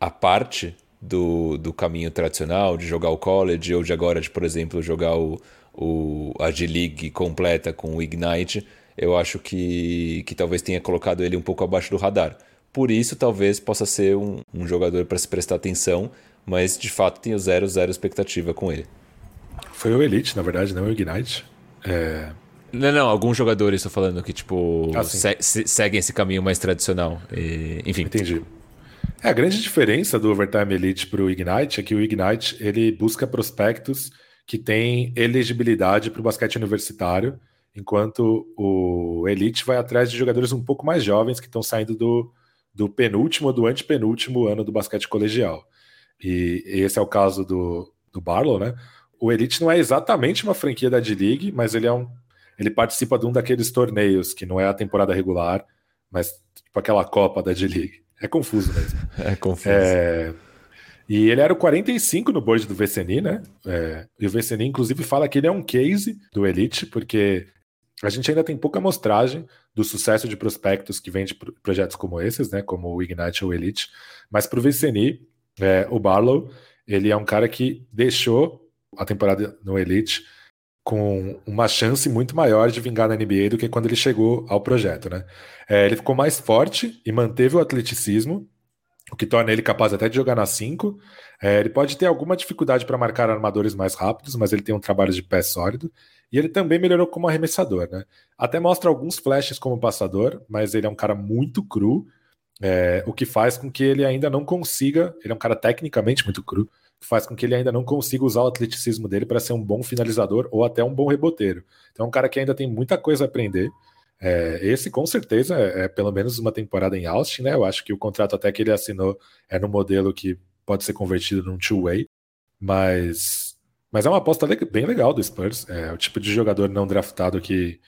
a parte do, do caminho tradicional de jogar o college ou de agora de, por exemplo, jogar o, o, a G-League completa com o Ignite, eu acho que, que talvez tenha colocado ele um pouco abaixo do radar. Por isso, talvez possa ser um, um jogador para se prestar atenção, mas de fato tenho zero, zero expectativa com ele. Foi o Elite, na verdade, não o Ignite. É... Não, não, alguns jogadores estou falando que, tipo, ah, se, se, seguem esse caminho mais tradicional. E, enfim. Entendi. É, a grande diferença do Overtime Elite para o Ignite é que o Ignite ele busca prospectos que têm elegibilidade para o basquete universitário, enquanto o Elite vai atrás de jogadores um pouco mais jovens que estão saindo do, do penúltimo ou do antepenúltimo ano do basquete colegial. E esse é o caso do, do Barlow, né? O Elite não é exatamente uma franquia da D-League, mas ele é um ele participa de um daqueles torneios que não é a temporada regular, mas tipo aquela Copa da D-League. É confuso mesmo. é confuso. É... E ele era o 45 no board do VCNI, né? É... E o VCNI, inclusive, fala que ele é um case do Elite, porque a gente ainda tem pouca amostragem do sucesso de prospectos que vem de projetos como esses, né? Como o Ignite ou o Elite. Mas para o VCNI, é, o Barlow, ele é um cara que deixou a temporada no Elite com uma chance muito maior de vingar na NBA do que quando ele chegou ao projeto, né? É, ele ficou mais forte e manteve o atleticismo, o que torna ele capaz até de jogar na 5. É, ele pode ter alguma dificuldade para marcar armadores mais rápidos, mas ele tem um trabalho de pé sólido. E ele também melhorou como arremessador, né? Até mostra alguns flashes como passador, mas ele é um cara muito cru, é, o que faz com que ele ainda não consiga. Ele é um cara tecnicamente muito cru, faz com que ele ainda não consiga usar o atleticismo dele para ser um bom finalizador ou até um bom reboteiro. Então é um cara que ainda tem muita coisa a aprender. É, esse com certeza é, é, pelo menos uma temporada em Austin, né? Eu acho que o contrato até que ele assinou é no modelo que pode ser convertido num two-way, mas, mas é uma aposta bem legal do Spurs. É o tipo de jogador não draftado que,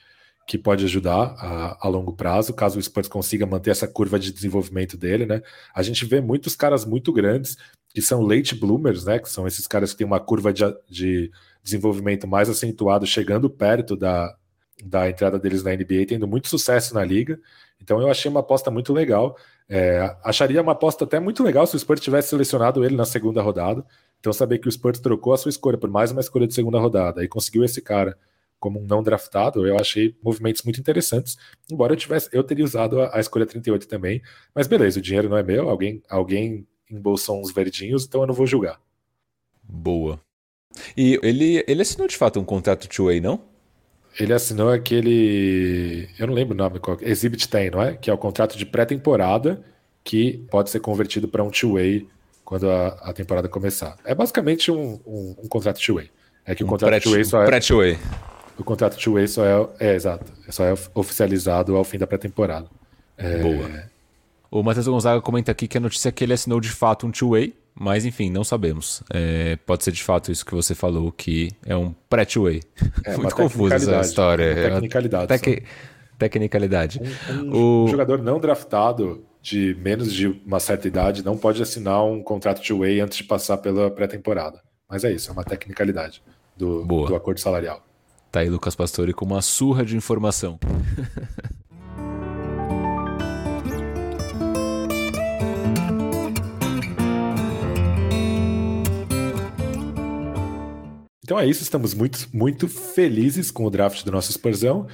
que pode ajudar a, a, longo prazo, caso o Spurs consiga manter essa curva de desenvolvimento dele, né? A gente vê muitos caras muito grandes que são late bloomers, né? Que são esses caras que têm uma curva de, de desenvolvimento mais acentuado, chegando perto da, da entrada deles na NBA, tendo muito sucesso na liga. Então eu achei uma aposta muito legal. É, acharia uma aposta até muito legal se o Spurs tivesse selecionado ele na segunda rodada. Então saber que o Spurs trocou a sua escolha por mais uma escolha de segunda rodada e conseguiu esse cara como um não draftado, eu achei movimentos muito interessantes. Embora eu tivesse, eu teria usado a, a escolha 38 também, mas beleza, o dinheiro não é meu, alguém, alguém embolsam uns verdinhos, então eu não vou julgar. Boa. E ele, ele assinou de fato um contrato two-way, não? Ele assinou aquele. Eu não lembro o nome, qual... Exhibit 10, não é? Que é o contrato de pré-temporada que pode ser convertido para um two-way quando a, a, temporada começar. É basicamente um, um, um contrato two-way. É que um o contrato two-way só é. Pré-two-way. O contrato two-way só é. É, exato. Só é oficializado ao fim da pré-temporada. É... Boa. O Matheus Gonzaga comenta aqui que a notícia é que ele assinou de fato um two-way, mas enfim, não sabemos. É, pode ser de fato isso que você falou, que é um pré-two-way. É, Muito confusa essa história. Uma tecnicalidade. Tec... Tecnicalidade. Um, um o... jogador não draftado de menos de uma certa idade não pode assinar um contrato two-way antes de passar pela pré-temporada. Mas é isso, é uma tecnicalidade do, do acordo salarial. Tá aí Lucas Pastore com uma surra de informação. Então é isso, estamos muito, muito felizes com o draft do nosso Spursão.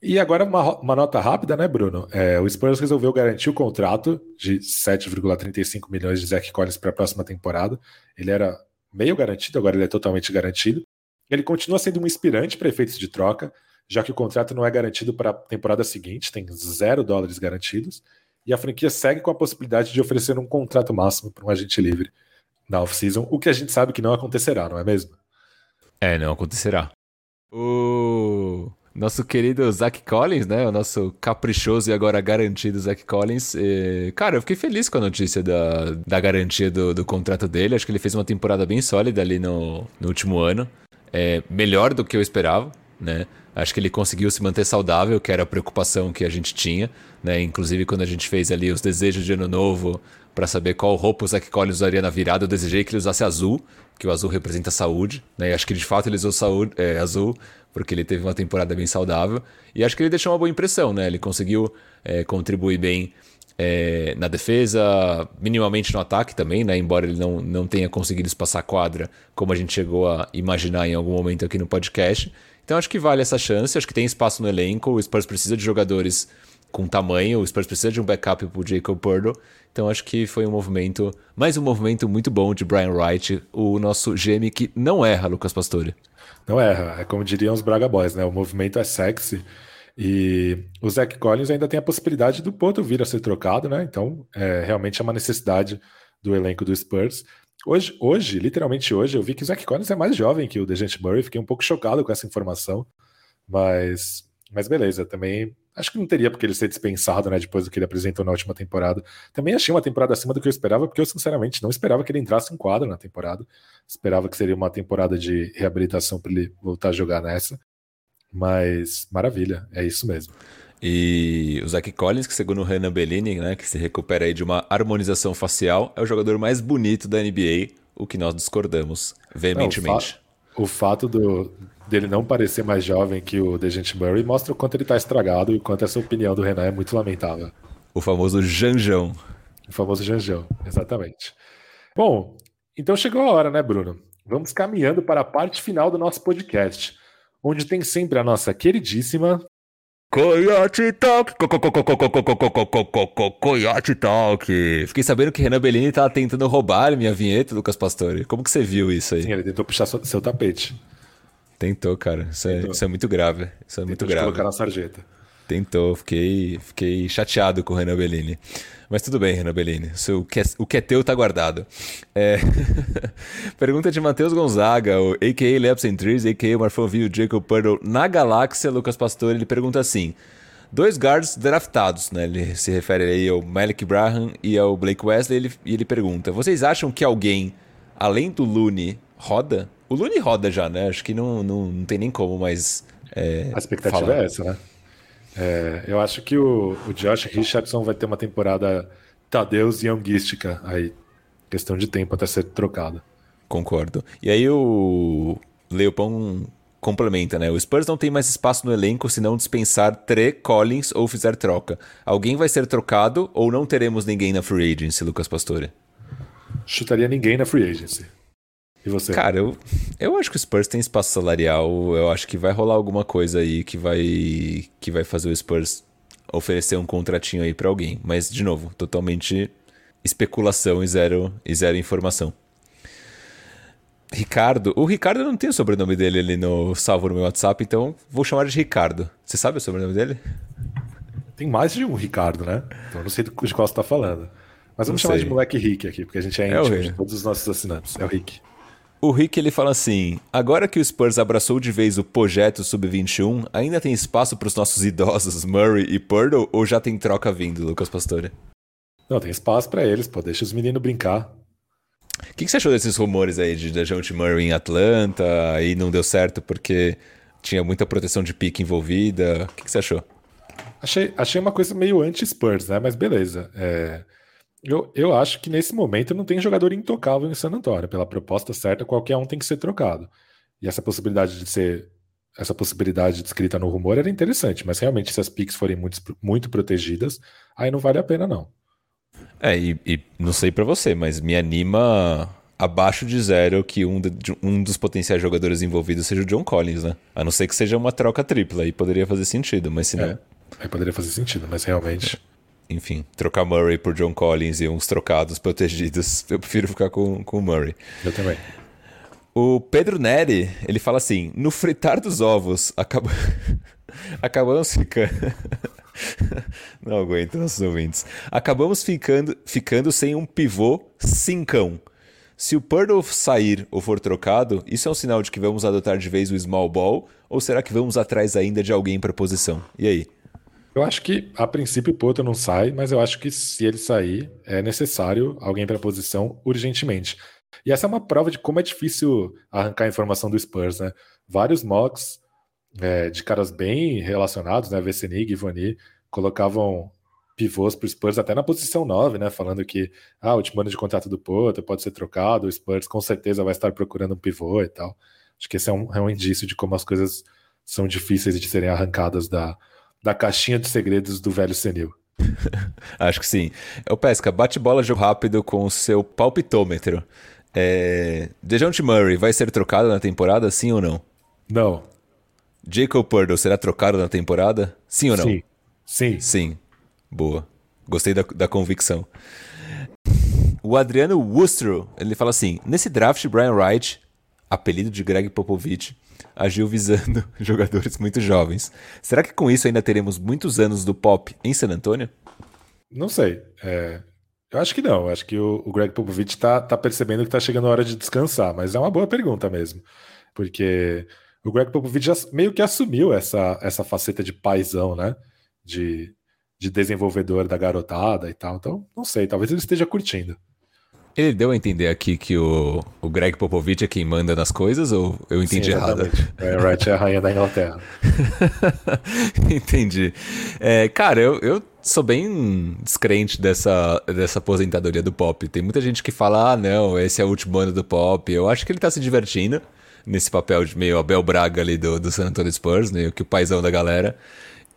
E agora uma, uma nota rápida, né, Bruno? É, o Spurs resolveu garantir o contrato de 7,35 milhões de Zach Collins para a próxima temporada. Ele era meio garantido, agora ele é totalmente garantido. Ele continua sendo um inspirante para efeitos de troca, já que o contrato não é garantido para a temporada seguinte, tem zero dólares garantidos. E a franquia segue com a possibilidade de oferecer um contrato máximo para um agente livre na off-season, o que a gente sabe que não acontecerá, não é mesmo? É, não acontecerá. O nosso querido Zach Collins, né? O nosso caprichoso e agora garantido Zach Collins. E, cara, eu fiquei feliz com a notícia da, da garantia do, do contrato dele. Acho que ele fez uma temporada bem sólida ali no, no último ano. É, melhor do que eu esperava, né? Acho que ele conseguiu se manter saudável, que era a preocupação que a gente tinha, né? Inclusive quando a gente fez ali os desejos de ano novo para saber qual roupa o Zach Collins usaria na virada, eu desejei que ele usasse azul, que o azul representa saúde, né? E acho que de fato ele usou saúde, é, azul, porque ele teve uma temporada bem saudável. E acho que ele deixou uma boa impressão, né? Ele conseguiu é, contribuir bem é, na defesa, minimamente no ataque também, né? Embora ele não, não tenha conseguido espaçar quadra, como a gente chegou a imaginar em algum momento aqui no podcast. Então acho que vale essa chance, acho que tem espaço no elenco, o Spurs precisa de jogadores com tamanho, o Spurs precisa de um backup pro Jacob Purdo. Então acho que foi um movimento, mais um movimento muito bom de Brian Wright, o nosso GM que não erra, Lucas Pastore. Não erra, é como diriam os Braga Boys, né? O movimento é sexy. E o Zach Collins ainda tem a possibilidade do Poto vir a ser trocado, né? Então, é, realmente é uma necessidade do elenco do Spurs. Hoje, hoje, literalmente hoje, eu vi que o Zach Collins é mais jovem que o Dejante Murray. Fiquei um pouco chocado com essa informação, mas, mas beleza. Também acho que não teria porque ele ser dispensado, né? Depois do que ele apresentou na última temporada. Também achei uma temporada acima do que eu esperava, porque eu sinceramente não esperava que ele entrasse em quadro na temporada. Esperava que seria uma temporada de reabilitação para ele voltar a jogar nessa. Mas maravilha, é isso mesmo. E o Zach Collins, que segundo o Renan Bellini, né, que se recupera aí de uma harmonização facial, é o jogador mais bonito da NBA, o que nós discordamos veementemente. Não, o, fa o fato do, dele não parecer mais jovem que o Dejante Murray mostra o quanto ele está estragado e o quanto essa opinião do Renan é muito lamentável. O famoso Janjão. O famoso Janjão, exatamente. Bom, então chegou a hora, né, Bruno? Vamos caminhando para a parte final do nosso podcast, onde tem sempre a nossa queridíssima Coyote Talk, Coyote Talk. Fiquei sabendo que Renan Bellini tava tentando roubar minha vinheta, Lucas Pastore. Como que você viu isso aí? Sim, ele tentou puxar seu tapete. Tentou, cara. Isso, é, Tentou. É, isso é, muito grave. Isso é tentou muito grave. colocar na sarjeta. Tentou. Fiquei, fiquei chateado com o Renan Bellini. Mas tudo bem, Renan Bellini. O que é, o que é teu tá guardado. É... Pergunta de Matheus Gonzaga, o a.k.a. Labs and Trees, a.k.a. Marfonville, Jacob Puddle, na Galáxia, Lucas Pastor, ele pergunta assim... Dois guards draftados, né? Ele se refere aí ao Malik Braham e ao Blake Wesley, ele, e ele pergunta... Vocês acham que alguém, além do Looney, roda? O Looney roda já, né? Acho que não, não, não tem nem como mais... É, a expectativa falar. é essa, né? É, eu acho que o, o, Josh Richardson vai ter uma temporada Tadeus Youngística aí. Questão de tempo até ser trocado. Concordo. E aí o Leopão complementa, né? O Spurs não tem mais espaço no elenco se não dispensar Tre, Collins ou fizer troca. Alguém vai ser trocado ou não teremos ninguém na free agency, Lucas Pastore? Chutaria ninguém na free agency. E você? Cara, eu, eu acho que o Spurs tem espaço salarial. Eu acho que vai rolar alguma coisa aí que vai, que vai fazer o Spurs oferecer um contratinho aí para alguém. Mas, de novo, totalmente especulação e zero, e zero informação. Ricardo. O Ricardo não tem o sobrenome dele ali no salvo no meu WhatsApp, então vou chamar de Ricardo. Você sabe o sobrenome dele? Tem mais de um Ricardo, né? Então eu não sei de qual você tá falando. Mas vamos chamar de moleque Rick aqui, porque a gente é, é íntimo de todos os nossos assinantes. É o Rick. O Rick ele fala assim: agora que o Spurs abraçou de vez o projeto sub-21, ainda tem espaço para os nossos idosos Murray e Purdle ou já tem troca vindo, Lucas Pastore? Não, tem espaço para eles, pô, deixa os meninos brincar. O que, que, você achou desses rumores aí de Dejounte Murray em Atlanta e não deu certo porque tinha muita proteção de pique envolvida? O que, que você achou? Achei, achei uma coisa meio anti-Spurs, né? Mas beleza. É... Eu, eu acho que nesse momento não tem jogador intocável em San Antônio. Pela proposta certa, qualquer um tem que ser trocado. E essa possibilidade de ser. Essa possibilidade descrita no rumor era interessante, mas realmente, se as picks forem muito, muito protegidas, aí não vale a pena, não. É, e, e não sei para você, mas me anima abaixo de zero que um, de, um dos potenciais jogadores envolvidos seja o John Collins, né? A não ser que seja uma troca tripla, aí poderia fazer sentido, mas se não. É, aí poderia fazer sentido, mas realmente enfim, trocar Murray por John Collins e uns trocados protegidos, eu prefiro ficar com, com o Murray. Eu também. O Pedro Neri, ele fala assim: no fritar dos ovos, acaba... acabamos ficando. Não aguento nossos ouvintes. Acabamos ficando, ficando sem um pivô cincão. Se o Purdle sair ou for trocado, isso é um sinal de que vamos adotar de vez o small ball? Ou será que vamos atrás ainda de alguém para posição? E aí? Eu acho que, a princípio, o Poto não sai, mas eu acho que se ele sair, é necessário alguém para a posição urgentemente. E essa é uma prova de como é difícil arrancar informação do Spurs, né? Vários mocks é, de caras bem relacionados, né? Vessenig e Ivani, colocavam pivôs para o Spurs até na posição 9, né? Falando que ah, o último ano de contrato do Poto pode ser trocado, o Spurs com certeza vai estar procurando um pivô e tal. Acho que esse é um, é um indício de como as coisas são difíceis de serem arrancadas da, da caixinha de segredos do velho senil. Acho que sim. O Pesca, bate bola jogo rápido com o seu palpitômetro. É... Dejounte Murray vai ser trocado na temporada, sim ou não? Não. Jacob Purdle será trocado na temporada? Sim ou não? Sim. Sim. Sim. Boa. Gostei da, da convicção. O Adriano Wooster, ele fala assim: nesse draft, Brian Wright, apelido de Greg Popovich, agiu visando jogadores muito jovens. Será que com isso ainda teremos muitos anos do pop em San Antonio? Não sei. É, eu acho que não. Eu acho que o, o Greg Popovich está tá percebendo que está chegando a hora de descansar, mas é uma boa pergunta mesmo. Porque o Greg Popovich já meio que assumiu essa, essa faceta de paizão, né? De, de desenvolvedor da garotada e tal. Então, não sei, talvez ele esteja curtindo. Ele deu a entender aqui que o, o Greg Popovich é quem manda nas coisas ou eu entendi Sim, errado? O Wright é a rainha da Inglaterra. entendi. É, cara, eu, eu sou bem descrente dessa, dessa aposentadoria do Pop. Tem muita gente que fala, ah, não, esse é o último ano do Pop. Eu acho que ele tá se divertindo nesse papel de meio Abel Braga ali do, do San Antonio Spurs, meio que o paizão da galera.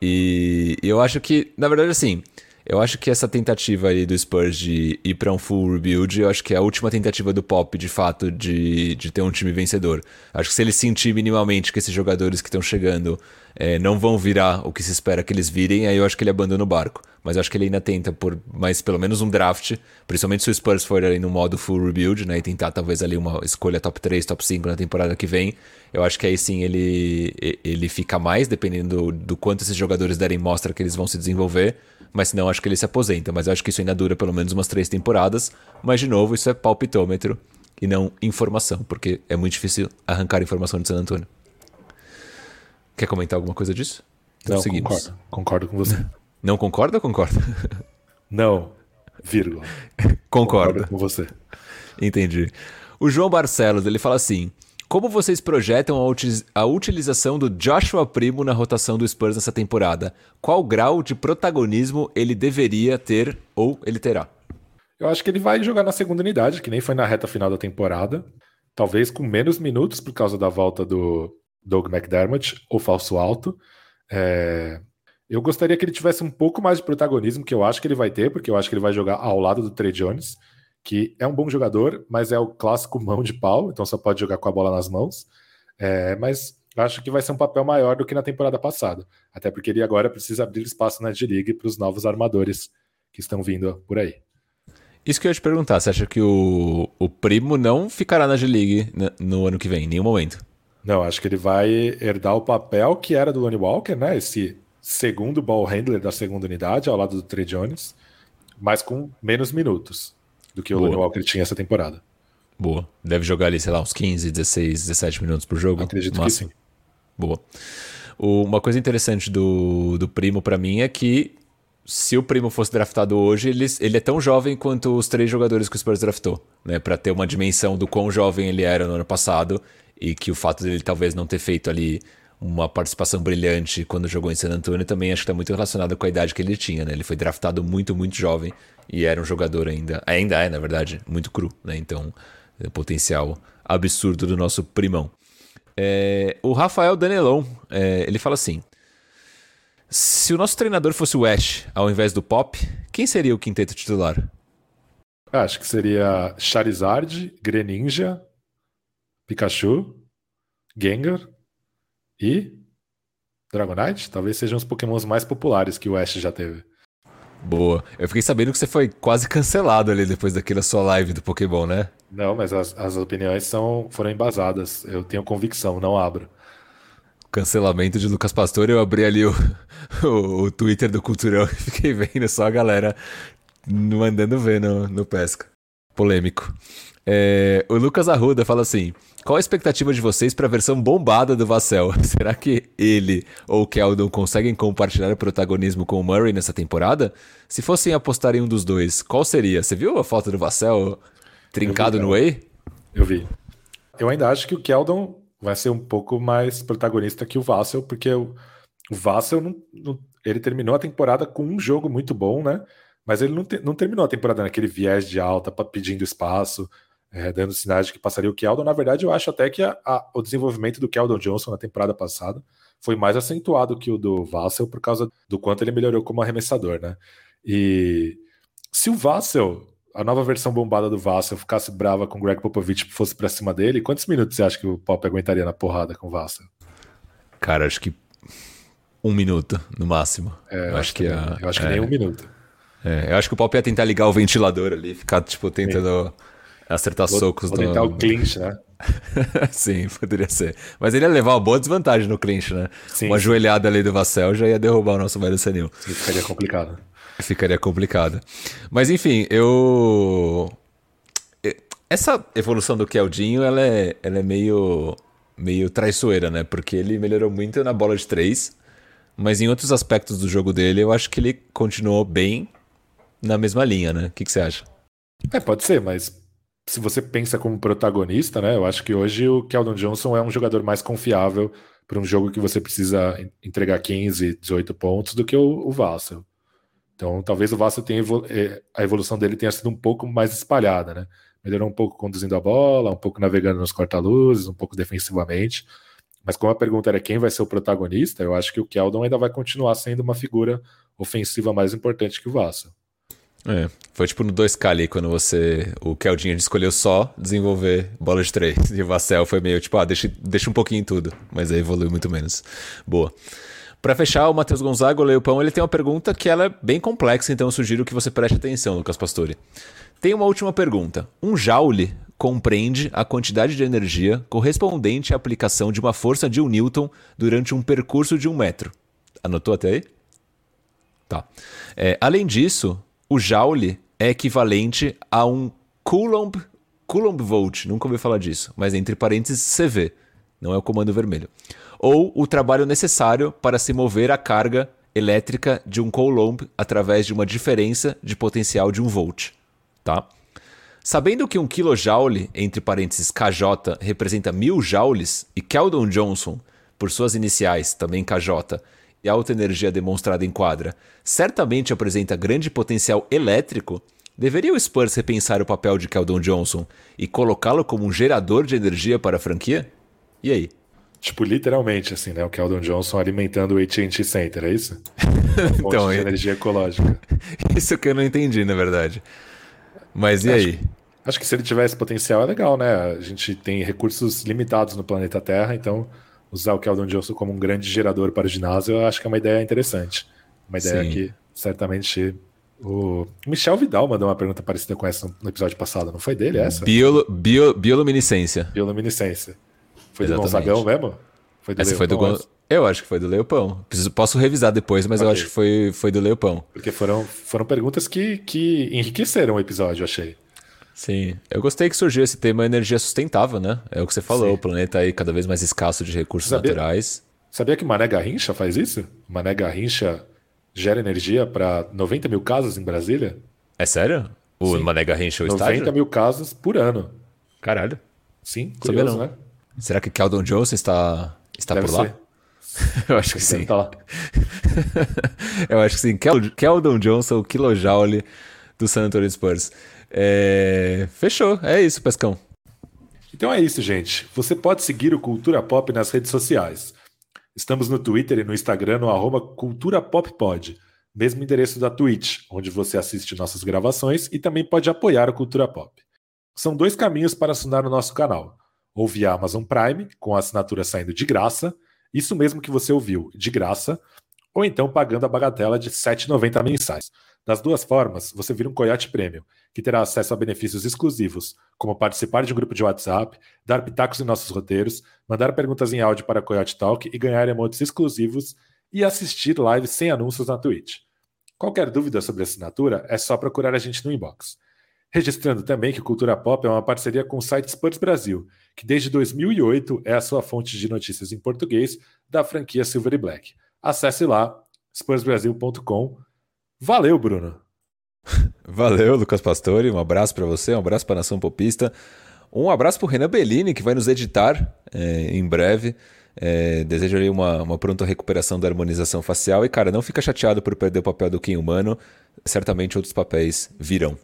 E, e eu acho que, na verdade, assim, eu acho que essa tentativa aí do Spurs de ir para um full rebuild, eu acho que é a última tentativa do Pop, de fato, de, de ter um time vencedor. Acho que se ele sentir minimamente que esses jogadores que estão chegando é, não vão virar o que se espera que eles virem, aí eu acho que ele abandona o barco. Mas eu acho que ele ainda tenta por mais pelo menos um draft, principalmente se o Spurs for ali no modo full rebuild, né, e tentar talvez ali uma escolha top 3, top 5 na temporada que vem. Eu acho que aí sim ele, ele fica mais, dependendo do, do quanto esses jogadores derem mostra que eles vão se desenvolver mas senão acho que ele se aposenta. Mas eu acho que isso ainda dura pelo menos umas três temporadas. Mas, de novo, isso é palpitômetro e não informação, porque é muito difícil arrancar informação de San Antônio. Quer comentar alguma coisa disso? Então, não, seguimos. concordo. Concordo com você. Não concorda ou concorda? Não, vírgula. Concordo. concordo com você. Entendi. O João Barcelos, ele fala assim: como vocês projetam a, utilização do Joshua Primo na rotação do Spurs nessa temporada? Qual grau de protagonismo ele deveria ter ou ele terá? Eu acho que ele vai jogar na segunda unidade, que nem foi na reta final da temporada. Talvez com menos minutos por causa da volta do Doug McDermott, ou falso alto. É... Eu gostaria que ele tivesse um pouco mais de protagonismo, que eu acho que ele vai ter, porque eu acho que ele vai jogar ao lado do Trey Jones que é um bom jogador, mas é o clássico mão de pau, então só pode jogar com a bola nas mãos. É, mas acho que vai ser um papel maior do que na temporada passada, até porque ele agora precisa abrir espaço na G-League para os novos armadores que estão vindo por aí. Isso que eu ia te perguntar, você acha que o, o Primo não ficará na G-League no ano que vem, em nenhum momento? Não, acho que ele vai herdar o papel que era do Lonnie Walker, né? Esse segundo ball handler da segunda unidade, ao lado do Trey Jones, mas com menos minutos do que o Lonnie Walker tinha essa temporada. Boa. Deve jogar ali, sei lá, uns 15, 16, 17 minutos por jogo. Acredito que sim. Boa. O, uma coisa interessante do, do Primo para mim é que se o Primo fosse draftado hoje, ele, ele é tão jovem quanto os três jogadores que o Spurs draftou, né? Para ter uma dimensão do quão jovem ele era no ano passado e que o fato dele talvez não ter feito ali uma participação brilhante quando jogou em San Antonio também acho que está muito relacionado com a idade que ele tinha, né? Ele foi draftado muito, muito jovem e era um jogador ainda, ainda é, na verdade, muito cru, né? Então, é potencial absurdo do nosso primão. É, o Rafael Danelon, é, ele fala assim: se o nosso treinador fosse o Ash ao invés do Pop, quem seria o quinteto titular? Acho que seria Charizard, Greninja, Pikachu, Gengar e Dragonite. Talvez sejam os pokémons mais populares que o Ash já teve. Boa. Eu fiquei sabendo que você foi quase cancelado ali depois daquela sua live do Pokémon, né? Não, mas as, as opiniões são, foram embasadas. Eu tenho convicção, não abro. Cancelamento de Lucas Pastor, eu abri ali o, o, o Twitter do Culturão e fiquei vendo só a galera mandando ver no, no pesca. Polêmico. É, o Lucas Arruda fala assim: qual a expectativa de vocês para a versão bombada do Vassell? Será que ele ou o Keldon conseguem compartilhar o protagonismo com o Murray nessa temporada? Se fossem apostar em um dos dois, qual seria? Você viu a foto do Vassell trincado vi, no Way? Eu vi. Eu ainda acho que o Keldon vai ser um pouco mais protagonista que o Vassell, porque o, o Vassell não, não, ele terminou a temporada com um jogo muito bom, né? Mas ele não, te, não terminou a temporada naquele viés de alta, pedindo espaço é, dando sinais de que passaria o Keldon. Na verdade, eu acho até que a, a, o desenvolvimento do Keldon Johnson na temporada passada foi mais acentuado que o do Vassell por causa do quanto ele melhorou como arremessador, né? E se o Vassell, a nova versão bombada do Vassell, ficasse brava com o Greg Popovich e fosse para cima dele, quantos minutos você acha que o Pop aguentaria na porrada com o Vassell? Cara, acho que um minuto no máximo. É, eu, acho que, a, eu acho que é, nem um minuto. É, eu acho que o Pop ia tentar ligar o ventilador ali, ficar, tipo, tentando Sim. Acertar vou, socos. Vou tentar o clinch, né? Sim, poderia ser. Mas ele ia levar uma boa desvantagem no clinch, né? Sim, uma joelhada ali do Vassell já ia derrubar o nosso velho senil. Sim, ficaria complicado. Ficaria complicado. Mas enfim, eu. Essa evolução do Keldinho, ela é, ela é meio, meio traiçoeira, né? Porque ele melhorou muito na bola de três, mas em outros aspectos do jogo dele, eu acho que ele continuou bem na mesma linha, né? O que, que você acha? É, pode ser, mas se você pensa como protagonista, né? Eu acho que hoje o Keldon Johnson é um jogador mais confiável para um jogo que você precisa entregar 15, 18 pontos do que o, o. Então, talvez o Vassel tenha é, a evolução dele tenha sido um pouco mais espalhada, né? Melhorou um pouco conduzindo a bola, um pouco navegando nos corta-luzes, um pouco defensivamente. Mas como a pergunta era quem vai ser o protagonista, eu acho que o Keldon ainda vai continuar sendo uma figura ofensiva mais importante que o Vassel. É, foi tipo no 2K ali, quando você. O Keldinho escolheu só desenvolver bola de três. E o Vassell foi meio tipo, ah, deixa, deixa um pouquinho em tudo. Mas aí evoluiu muito menos. Boa. Para fechar, o Matheus Gonzaga, o Leopão, ele tem uma pergunta que ela é bem complexa, então eu sugiro que você preste atenção, Lucas Pastore. Tem uma última pergunta. Um joule compreende a quantidade de energia correspondente à aplicação de uma força de um newton durante um percurso de um metro. Anotou até aí? Tá. É, além disso, o Joule é equivalente a um Coulomb, Coulomb Volt, nunca ouvi falar disso, mas entre parênteses CV, não é o comando vermelho. Ou o trabalho necessário para se mover a carga elétrica de um Coulomb através de uma diferença de potencial de um volt, tá? Sabendo que um kilojoule, entre parênteses KJ, representa mil joules e Keldon Johnson, por suas iniciais, também KJ, e alta energia demonstrada em quadra certamente apresenta grande potencial elétrico, deveria o Spurs repensar o papel de Keldon Johnson e colocá-lo como um gerador de energia para a franquia? E aí? Tipo, literalmente, assim, né? O Keldon Johnson alimentando o AT&T Center, é isso? então, de energia ecológica. Isso que eu não entendi, na verdade. Mas e acho, aí? Acho que se ele tivesse potencial é legal, né? A gente tem recursos limitados no planeta Terra, então usar o Keldon Johnson como um grande gerador para o ginásio, eu acho que é uma ideia interessante. Uma ideia Sim. que certamente o Michel Vidal mandou uma pergunta parecida com essa no episódio passado, não foi dele essa? Biolo, bio, bioluminescência. Bioluminescência. Foi Exatamente. do Gonzagão mesmo? Foi do essa foi do Gon... Eu acho que foi do Leopão. Preciso, posso revisar depois, mas okay. eu acho que foi, foi do Leopão. Porque foram, foram perguntas que, que enriqueceram o episódio, achei. Sim, eu gostei que surgiu esse tema energia sustentável, né? É o que você falou, Sim. o planeta aí cada vez mais escasso de recursos sabia, naturais. Sabia que Mané Garrincha faz isso? Mané Garrincha gera energia para 90 mil casas em Brasília? É sério? O Sim. Mané Garrincha, o 90 estádio? 90 mil casas por ano. Caralho. Sim, curioso, né? Será que Keldon Johnson está, está por lá? Eu acho que sim. Tá eu acho que sim. Keldon Johnson, o kilojoule do San Antonio Spurs. É... Fechou, é isso, Pescão. Então é isso, gente. Você pode seguir o Cultura Pop nas redes sociais. Estamos no Twitter e no Instagram no arroba Cultura Pop Pod, mesmo endereço da Twitch, onde você assiste nossas gravações e também pode apoiar o Cultura Pop. São dois caminhos para assinar o nosso canal. Ou via Amazon Prime, com a assinatura saindo de graça, isso mesmo que você ouviu, de graça, ou então pagando a bagatela de R$ 7,90 mensais. Das duas formas, você vira um Coyote Premium, que terá acesso a benefícios exclusivos, como participar de um grupo de WhatsApp, dar pitacos em nossos roteiros, mandar perguntas em áudio para Coyote Talk e ganhar emotes exclusivos e assistir lives sem anúncios na Twitch. Qualquer dúvida sobre assinatura, é só procurar a gente no inbox. Registrando também que Cultura Pop é uma parceria com o site Spurs Brasil, que desde 2008 é a sua fonte de notícias em português da franquia Silver e Black. Acesse lá, spursbrasil.com Valeu, Bruno. Valeu, Lucas Pastore. Um abraço para você, um abraço para a Nação Popista. Um abraço para o Renan Bellini, que vai nos editar é, em breve. É, desejo aí uma, uma pronta recuperação da harmonização facial. E, cara, não fica chateado por perder o papel do Kim humano. Certamente outros papéis virão.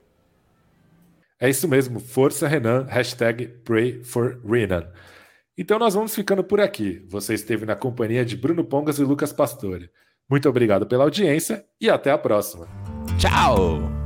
É isso mesmo. Força Renan. Hashtag Pray for Renan. Então nós vamos ficando por aqui. Você esteve na companhia de Bruno Pongas e Lucas Pastore. Muito obrigado pela audiência e até a próxima. Tchau!